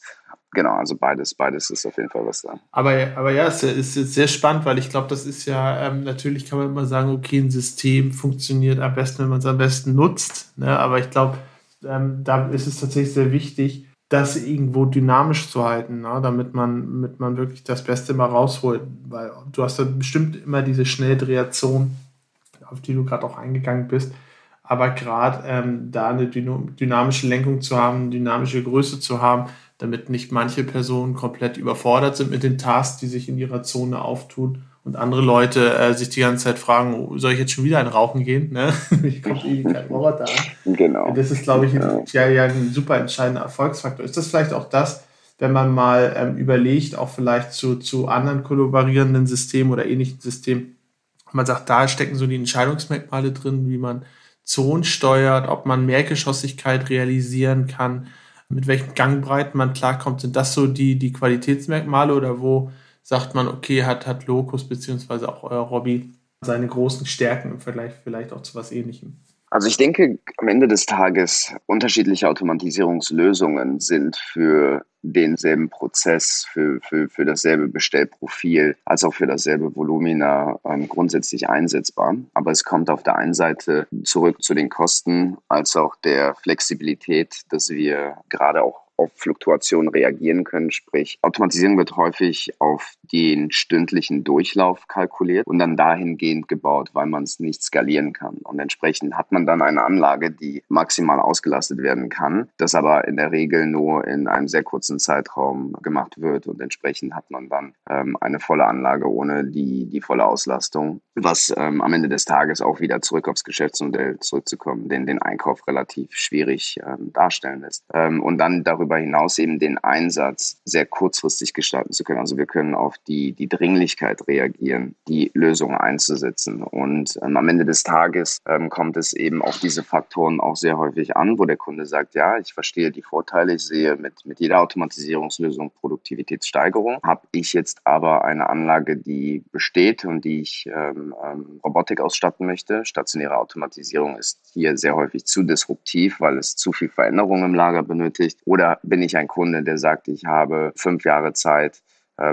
Genau, also beides, beides ist auf jeden Fall was da. Aber, aber ja, es ist jetzt sehr spannend, weil ich glaube, das ist ja, ähm, natürlich kann man immer sagen, okay, ein System funktioniert am besten, wenn man es am besten nutzt. Ne? Aber ich glaube, ähm, da ist es tatsächlich sehr wichtig, das irgendwo dynamisch zu halten, ne? damit, man, damit man wirklich das Beste mal rausholt. Weil du hast ja bestimmt immer diese Schnelldreherzone, auf die du gerade auch eingegangen bist. Aber gerade ähm, da eine dynamische Lenkung zu haben, dynamische Größe zu haben, damit nicht manche Personen komplett überfordert sind mit den Tasks, die sich in ihrer Zone auftun und andere Leute äh, sich die ganze Zeit fragen, oh, soll ich jetzt schon wieder ein Rauchen gehen? Ne? Wie kommt irgendwie kein Roboter an? Genau. Das ist, glaube ich, ein, ja, ja, ein super entscheidender Erfolgsfaktor. Ist das vielleicht auch das, wenn man mal ähm, überlegt, auch vielleicht zu, zu anderen kollaborierenden Systemen oder ähnlichen Systemen, man sagt, da stecken so die Entscheidungsmerkmale drin, wie man Zonen steuert, ob man Mehrgeschossigkeit realisieren kann, mit welchen Gangbreiten man klarkommt. Sind das so die, die Qualitätsmerkmale oder wo sagt man, okay, hat, hat Locus beziehungsweise auch euer Hobby seine großen Stärken im Vergleich vielleicht auch zu was ähnlichem? Also ich denke, am Ende des Tages unterschiedliche Automatisierungslösungen sind für denselben Prozess, für, für, für dasselbe Bestellprofil als auch für dasselbe Volumina ähm, grundsätzlich einsetzbar. Aber es kommt auf der einen Seite zurück zu den Kosten als auch der Flexibilität, dass wir gerade auch auf Fluktuationen reagieren können. Sprich, Automatisierung wird häufig auf den stündlichen Durchlauf kalkuliert und dann dahingehend gebaut, weil man es nicht skalieren kann. Und entsprechend hat man dann eine Anlage, die maximal ausgelastet werden kann, das aber in der Regel nur in einem sehr kurzen Zeitraum gemacht wird. Und entsprechend hat man dann ähm, eine volle Anlage ohne die, die volle Auslastung, was ähm, am Ende des Tages auch wieder zurück aufs Geschäftsmodell zurückzukommen, den den Einkauf relativ schwierig ähm, darstellen lässt. Ähm, und dann darüber darüber hinaus eben den Einsatz sehr kurzfristig gestalten zu können. Also wir können auf die, die Dringlichkeit reagieren, die Lösung einzusetzen. Und ähm, am Ende des Tages ähm, kommt es eben auf diese Faktoren auch sehr häufig an, wo der Kunde sagt, ja, ich verstehe die Vorteile, ich sehe mit, mit jeder Automatisierungslösung Produktivitätssteigerung. Habe ich jetzt aber eine Anlage, die besteht und die ich ähm, ähm, Robotik ausstatten möchte, stationäre Automatisierung ist hier sehr häufig zu disruptiv, weil es zu viel Veränderung im Lager benötigt. Oder bin ich ein Kunde, der sagt, ich habe fünf Jahre Zeit,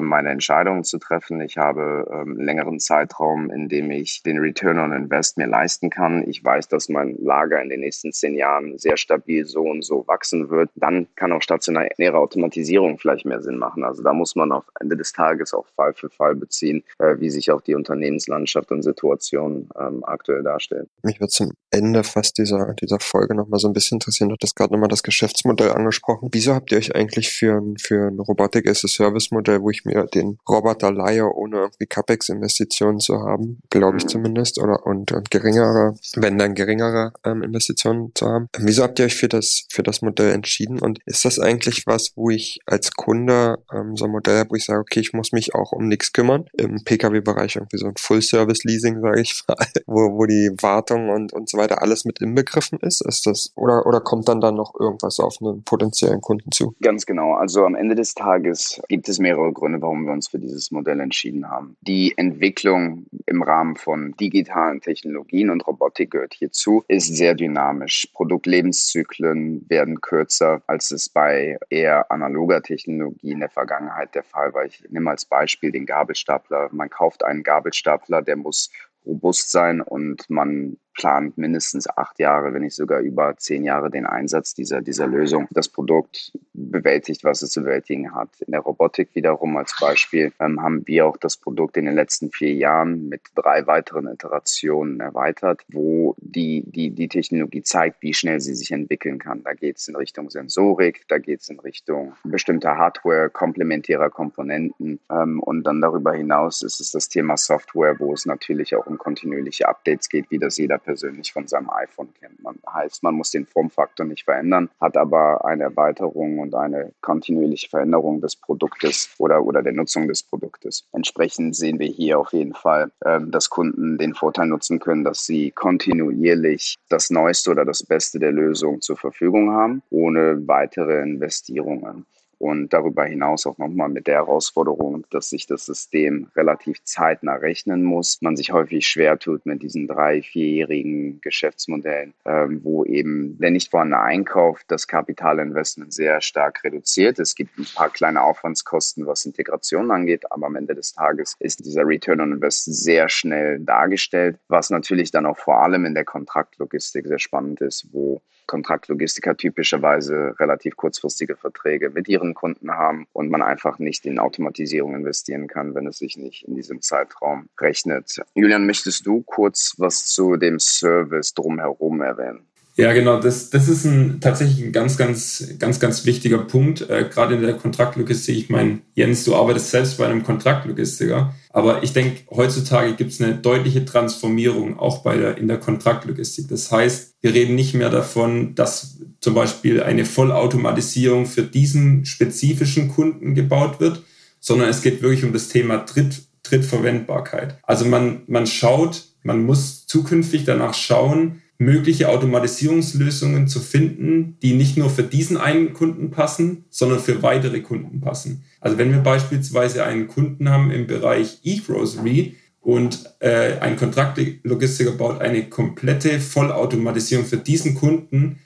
meine Entscheidungen zu treffen. Ich habe ähm, einen längeren Zeitraum, in dem ich den Return on Invest mir leisten kann. Ich weiß, dass mein Lager in den nächsten zehn Jahren sehr stabil so und so wachsen wird. Dann kann auch stationäre Automatisierung vielleicht mehr Sinn machen. Also da muss man auf Ende des Tages auch Fall für Fall beziehen, äh, wie sich auch die Unternehmenslandschaft und Situation ähm, aktuell darstellt. Mich wird zum Ende fast dieser, dieser Folge nochmal so ein bisschen interessieren. Du hattest gerade nochmal das Geschäftsmodell angesprochen. Wieso habt ihr euch eigentlich für ein, für ein Robotik-as-a-Service-Modell, wo ich ich mir den Roboter leihe, ohne irgendwie CapEx-Investitionen zu haben, glaube ich zumindest, oder und, und geringere, wenn dann geringere ähm, Investitionen zu haben. Wieso habt ihr euch für das für das Modell entschieden? Und ist das eigentlich was, wo ich als Kunde ähm, so ein Modell habe, wo ich sage, okay, ich muss mich auch um nichts kümmern im PKW-Bereich irgendwie so ein Full-Service-Leasing, sage ich mal, wo, wo die Wartung und und so weiter alles mit inbegriffen ist? Ist das oder oder kommt dann dann noch irgendwas auf einen potenziellen Kunden zu? Ganz genau. Also am Ende des Tages gibt es mehrere Gründe Gründe, warum wir uns für dieses Modell entschieden haben. Die Entwicklung im Rahmen von digitalen Technologien und Robotik gehört hierzu, ist sehr dynamisch. Produktlebenszyklen werden kürzer, als es bei eher analoger Technologie in der Vergangenheit der Fall war. Ich nehme als Beispiel den Gabelstapler. Man kauft einen Gabelstapler, der muss robust sein und man plant mindestens acht Jahre, wenn nicht sogar über zehn Jahre den Einsatz dieser, dieser Lösung. Das Produkt bewältigt, was es zu bewältigen hat. In der Robotik wiederum als Beispiel ähm, haben wir auch das Produkt in den letzten vier Jahren mit drei weiteren Iterationen erweitert, wo die, die, die Technologie zeigt, wie schnell sie sich entwickeln kann. Da geht es in Richtung Sensorik, da geht es in Richtung bestimmter Hardware, komplementärer Komponenten ähm, und dann darüber hinaus ist es das Thema Software, wo es natürlich auch um kontinuierliche Updates geht, wie das jeder persönlich von seinem iPhone kennt. Man heißt, man muss den Formfaktor nicht verändern, hat aber eine Erweiterung und eine kontinuierliche Veränderung des Produktes oder, oder der Nutzung des Produktes. Entsprechend sehen wir hier auf jeden Fall, ähm, dass Kunden den Vorteil nutzen können, dass sie kontinuierlich das Neueste oder das Beste der Lösung zur Verfügung haben, ohne weitere Investierungen und darüber hinaus auch nochmal mit der Herausforderung, dass sich das System relativ zeitnah rechnen muss. Man sich häufig schwer tut mit diesen drei, vierjährigen Geschäftsmodellen, ähm, wo eben der nicht vorhandene Einkauf das Kapitalinvestment sehr stark reduziert. Es gibt ein paar kleine Aufwandskosten, was Integration angeht, aber am Ende des Tages ist dieser Return on Invest sehr schnell dargestellt, was natürlich dann auch vor allem in der Kontraktlogistik sehr spannend ist, wo Kontraktlogistiker typischerweise relativ kurzfristige Verträge mit ihren Kunden haben und man einfach nicht in Automatisierung investieren kann, wenn es sich nicht in diesem Zeitraum rechnet. Julian, möchtest du kurz was zu dem Service drumherum erwähnen? Ja, genau. Das, das ist ein, tatsächlich ein ganz, ganz, ganz, ganz wichtiger Punkt. Äh, gerade in der Kontraktlogistik. Ich meine, Jens, du arbeitest selbst bei einem Kontraktlogistiker. Aber ich denke, heutzutage gibt es eine deutliche Transformierung auch bei der, in der Kontraktlogistik. Das heißt, wir reden nicht mehr davon, dass zum Beispiel eine Vollautomatisierung für diesen spezifischen Kunden gebaut wird, sondern es geht wirklich um das Thema Dritt, Drittverwendbarkeit. Also man, man schaut, man muss zukünftig danach schauen, mögliche Automatisierungslösungen zu finden, die nicht nur für diesen einen Kunden passen, sondern für weitere Kunden passen. Also wenn wir beispielsweise einen Kunden haben im Bereich E-Grocery und äh, ein Kontraktlogistiker baut eine komplette Vollautomatisierung für diesen Kunden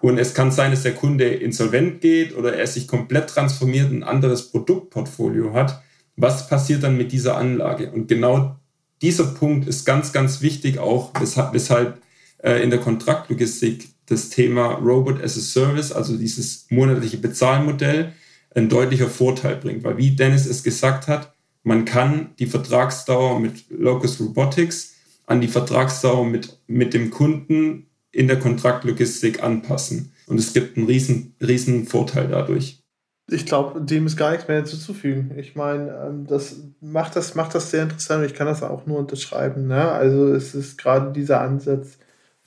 und es kann sein, dass der Kunde insolvent geht oder er sich komplett transformiert, ein anderes Produktportfolio hat. Was passiert dann mit dieser Anlage? Und genau dieser Punkt ist ganz, ganz wichtig auch, weshalb, weshalb äh, in der Kontraktlogistik das Thema Robot as a Service, also dieses monatliche Bezahlmodell, ein deutlicher Vorteil bringt. Weil wie Dennis es gesagt hat, man kann die Vertragsdauer mit Locus Robotics an die Vertragsdauer mit, mit dem Kunden in der Kontraktlogistik anpassen. Und es gibt einen riesen, riesen Vorteil dadurch. Ich glaube, dem ist gar nichts mehr hinzuzufügen. Ich meine, ähm, das macht das, macht das sehr interessant und ich kann das auch nur unterschreiben. Ne? Also es ist gerade dieser Ansatz,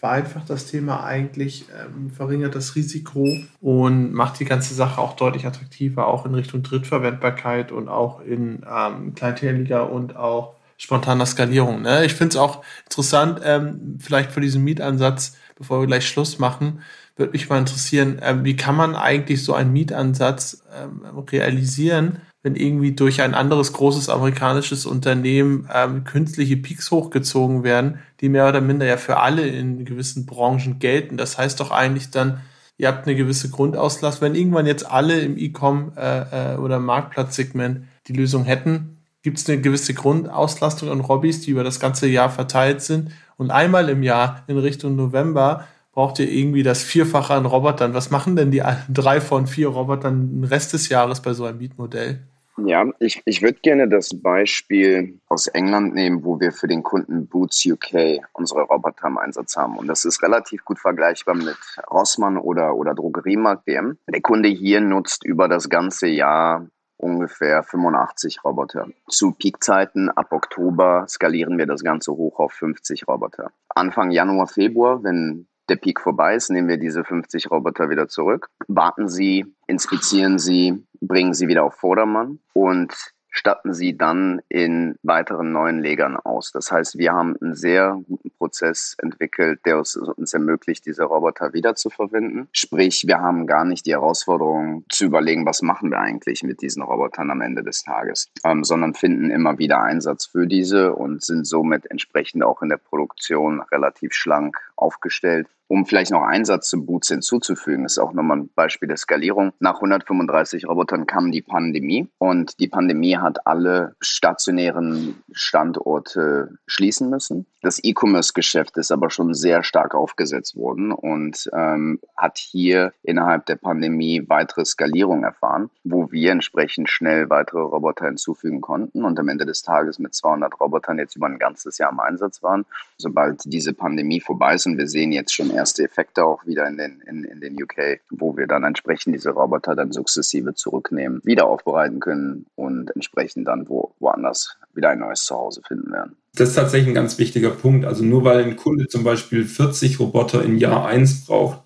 vereinfacht das Thema eigentlich, ähm, verringert das Risiko und macht die ganze Sache auch deutlich attraktiver, auch in Richtung Drittverwendbarkeit und auch in ähm, kleinteiliger und auch spontaner Skalierung. Ne? Ich finde es auch interessant, ähm, vielleicht für diesen Mietansatz, bevor wir gleich Schluss machen, würde mich mal interessieren, ähm, wie kann man eigentlich so einen Mietansatz ähm, realisieren, wenn irgendwie durch ein anderes großes amerikanisches Unternehmen ähm, künstliche Peaks hochgezogen werden, die mehr oder minder ja für alle in gewissen Branchen gelten. Das heißt doch eigentlich dann, ihr habt eine gewisse Grundauslast. Wenn irgendwann jetzt alle im E-Com äh, äh, oder Marktplatzsegment die Lösung hätten, gibt es eine gewisse Grundauslastung an Hobbys, die über das ganze Jahr verteilt sind. Und einmal im Jahr in Richtung November braucht ihr irgendwie das Vierfache an Robotern. Was machen denn die drei von vier Robotern den Rest des Jahres bei so einem Mietmodell? Ja, ich, ich würde gerne das Beispiel aus England nehmen, wo wir für den Kunden Boots UK unsere Roboter im Einsatz haben. Und das ist relativ gut vergleichbar mit Rossmann oder, oder Drogeriemarkt DM. Der Kunde hier nutzt über das ganze Jahr ungefähr 85 Roboter. Zu Peakzeiten ab Oktober skalieren wir das Ganze hoch auf 50 Roboter. Anfang Januar, Februar, wenn der Peak vorbei ist, nehmen wir diese 50 Roboter wieder zurück, warten sie, inspizieren sie, bringen sie wieder auf Vordermann und statten sie dann in weiteren neuen Legern aus. Das heißt, wir haben einen sehr guten Prozess entwickelt, der uns, uns ermöglicht, diese Roboter wieder zu verwenden. Sprich, wir haben gar nicht die Herausforderung zu überlegen, was machen wir eigentlich mit diesen Robotern am Ende des Tages, ähm, sondern finden immer wieder Einsatz für diese und sind somit entsprechend auch in der Produktion relativ schlank aufgestellt Um vielleicht noch einen Satz zum Boots hinzuzufügen, ist auch nochmal ein Beispiel der Skalierung. Nach 135 Robotern kam die Pandemie und die Pandemie hat alle stationären Standorte schließen müssen. Das E-Commerce-Geschäft ist aber schon sehr stark aufgesetzt worden und ähm, hat hier innerhalb der Pandemie weitere Skalierung erfahren, wo wir entsprechend schnell weitere Roboter hinzufügen konnten und am Ende des Tages mit 200 Robotern jetzt über ein ganzes Jahr im Einsatz waren. Sobald diese Pandemie vorbei ist und wir sehen jetzt schon erste Effekte auch wieder in den, in, in den UK, wo wir dann entsprechend diese Roboter dann sukzessive zurücknehmen, wieder aufbereiten können und entsprechend dann wo, woanders wieder ein neues Zuhause finden werden. Das ist tatsächlich ein ganz wichtiger Punkt. Also nur weil ein Kunde zum Beispiel 40 Roboter in Jahr 1 braucht,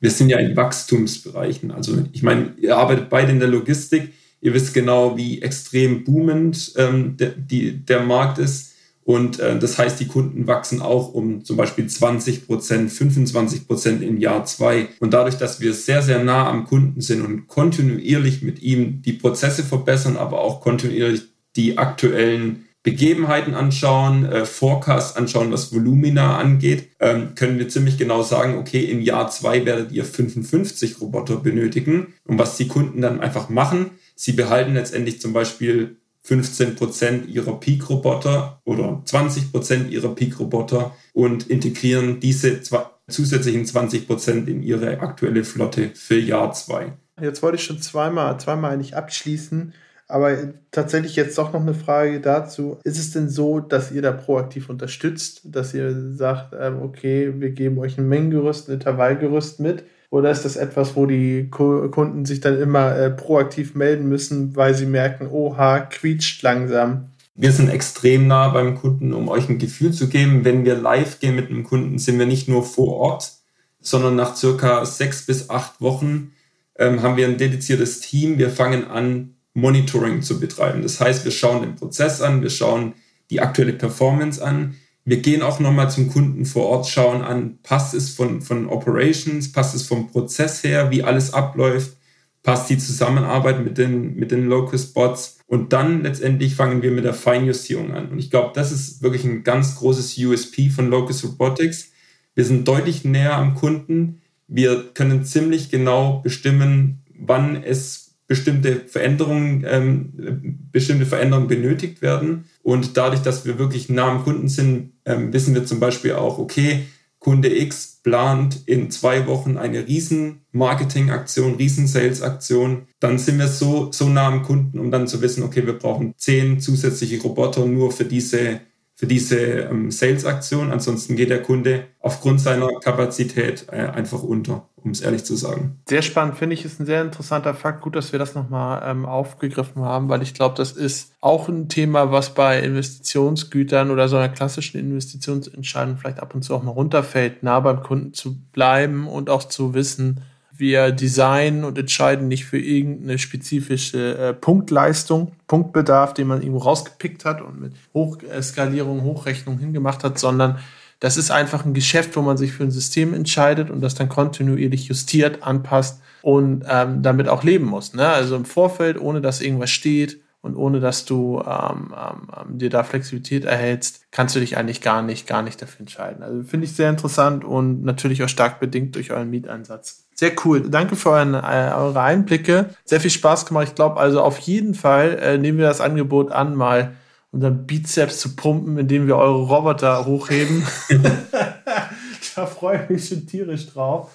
wir sind ja in Wachstumsbereichen. Also ich meine, ihr arbeitet beide in der Logistik, ihr wisst genau, wie extrem boomend ähm, der, die, der Markt ist. Und äh, das heißt, die Kunden wachsen auch um zum Beispiel 20 Prozent, 25 Prozent im Jahr zwei. Und dadurch, dass wir sehr, sehr nah am Kunden sind und kontinuierlich mit ihm die Prozesse verbessern, aber auch kontinuierlich die aktuellen Begebenheiten anschauen, äh, Forecast anschauen, was Volumina angeht, ähm, können wir ziemlich genau sagen, okay, im Jahr zwei werdet ihr 55 Roboter benötigen. Und was die Kunden dann einfach machen, sie behalten letztendlich zum Beispiel 15 Prozent ihrer Peak-Roboter oder 20 Prozent ihrer Peak-Roboter und integrieren diese zusätzlichen 20 Prozent in ihre aktuelle Flotte für Jahr 2. Jetzt wollte ich schon zweimal, zweimal eigentlich abschließen. Aber tatsächlich jetzt doch noch eine Frage dazu. Ist es denn so, dass ihr da proaktiv unterstützt, dass ihr sagt, ähm, okay, wir geben euch ein Mengengerüst, ein Intervallgerüst mit? Oder ist das etwas, wo die Kunden sich dann immer äh, proaktiv melden müssen, weil sie merken, oha, quietscht langsam? Wir sind extrem nah beim Kunden, um euch ein Gefühl zu geben. Wenn wir live gehen mit einem Kunden, sind wir nicht nur vor Ort, sondern nach circa sechs bis acht Wochen ähm, haben wir ein dediziertes Team. Wir fangen an, Monitoring zu betreiben. Das heißt, wir schauen den Prozess an, wir schauen die aktuelle Performance an, wir gehen auch nochmal zum Kunden vor Ort, schauen an, passt es von, von Operations, passt es vom Prozess her, wie alles abläuft, passt die Zusammenarbeit mit den, mit den Locust Bots und dann letztendlich fangen wir mit der Feinjustierung an. Und ich glaube, das ist wirklich ein ganz großes USP von Locust Robotics. Wir sind deutlich näher am Kunden. Wir können ziemlich genau bestimmen, wann es bestimmte Veränderungen, ähm, bestimmte Veränderungen benötigt werden. Und dadurch, dass wir wirklich nah am Kunden sind, ähm, wissen wir zum Beispiel auch, okay, Kunde X plant in zwei Wochen eine riesen Marketingaktion, riesen Sales-Aktion. Dann sind wir so, so nah am Kunden, um dann zu wissen, okay, wir brauchen zehn zusätzliche Roboter nur für diese für diese ähm, Sales-Aktion. Ansonsten geht der Kunde aufgrund seiner Kapazität äh, einfach unter, um es ehrlich zu sagen. Sehr spannend, finde ich, ist ein sehr interessanter Fakt. Gut, dass wir das nochmal ähm, aufgegriffen haben, weil ich glaube, das ist auch ein Thema, was bei Investitionsgütern oder so einer klassischen Investitionsentscheidung vielleicht ab und zu auch mal runterfällt, nah beim Kunden zu bleiben und auch zu wissen, wir designen und entscheiden nicht für irgendeine spezifische äh, Punktleistung, Punktbedarf, den man irgendwo rausgepickt hat und mit Hochskalierung, Hochrechnung hingemacht hat, sondern das ist einfach ein Geschäft, wo man sich für ein System entscheidet und das dann kontinuierlich justiert, anpasst und ähm, damit auch leben muss. Ne? Also im Vorfeld, ohne dass irgendwas steht, und ohne dass du ähm, ähm, dir da Flexibilität erhältst, kannst du dich eigentlich gar nicht, gar nicht dafür entscheiden. Also finde ich sehr interessant und natürlich auch stark bedingt durch euren Mieteinsatz. Sehr cool. Danke für euren, äh, eure Einblicke. Sehr viel Spaß gemacht. Ich glaube also auf jeden Fall äh, nehmen wir das Angebot an, mal unseren Bizeps zu pumpen, indem wir eure Roboter hochheben. da freue ich mich schon tierisch drauf.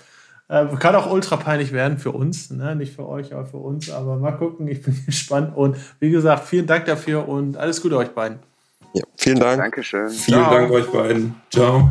Äh, kann auch ultra peinlich werden für uns, ne? nicht für euch, aber für uns. Aber mal gucken, ich bin gespannt. Und wie gesagt, vielen Dank dafür und alles Gute euch beiden. Ja, vielen Dank. Dankeschön. Vielen Ciao. Dank euch beiden. Ciao.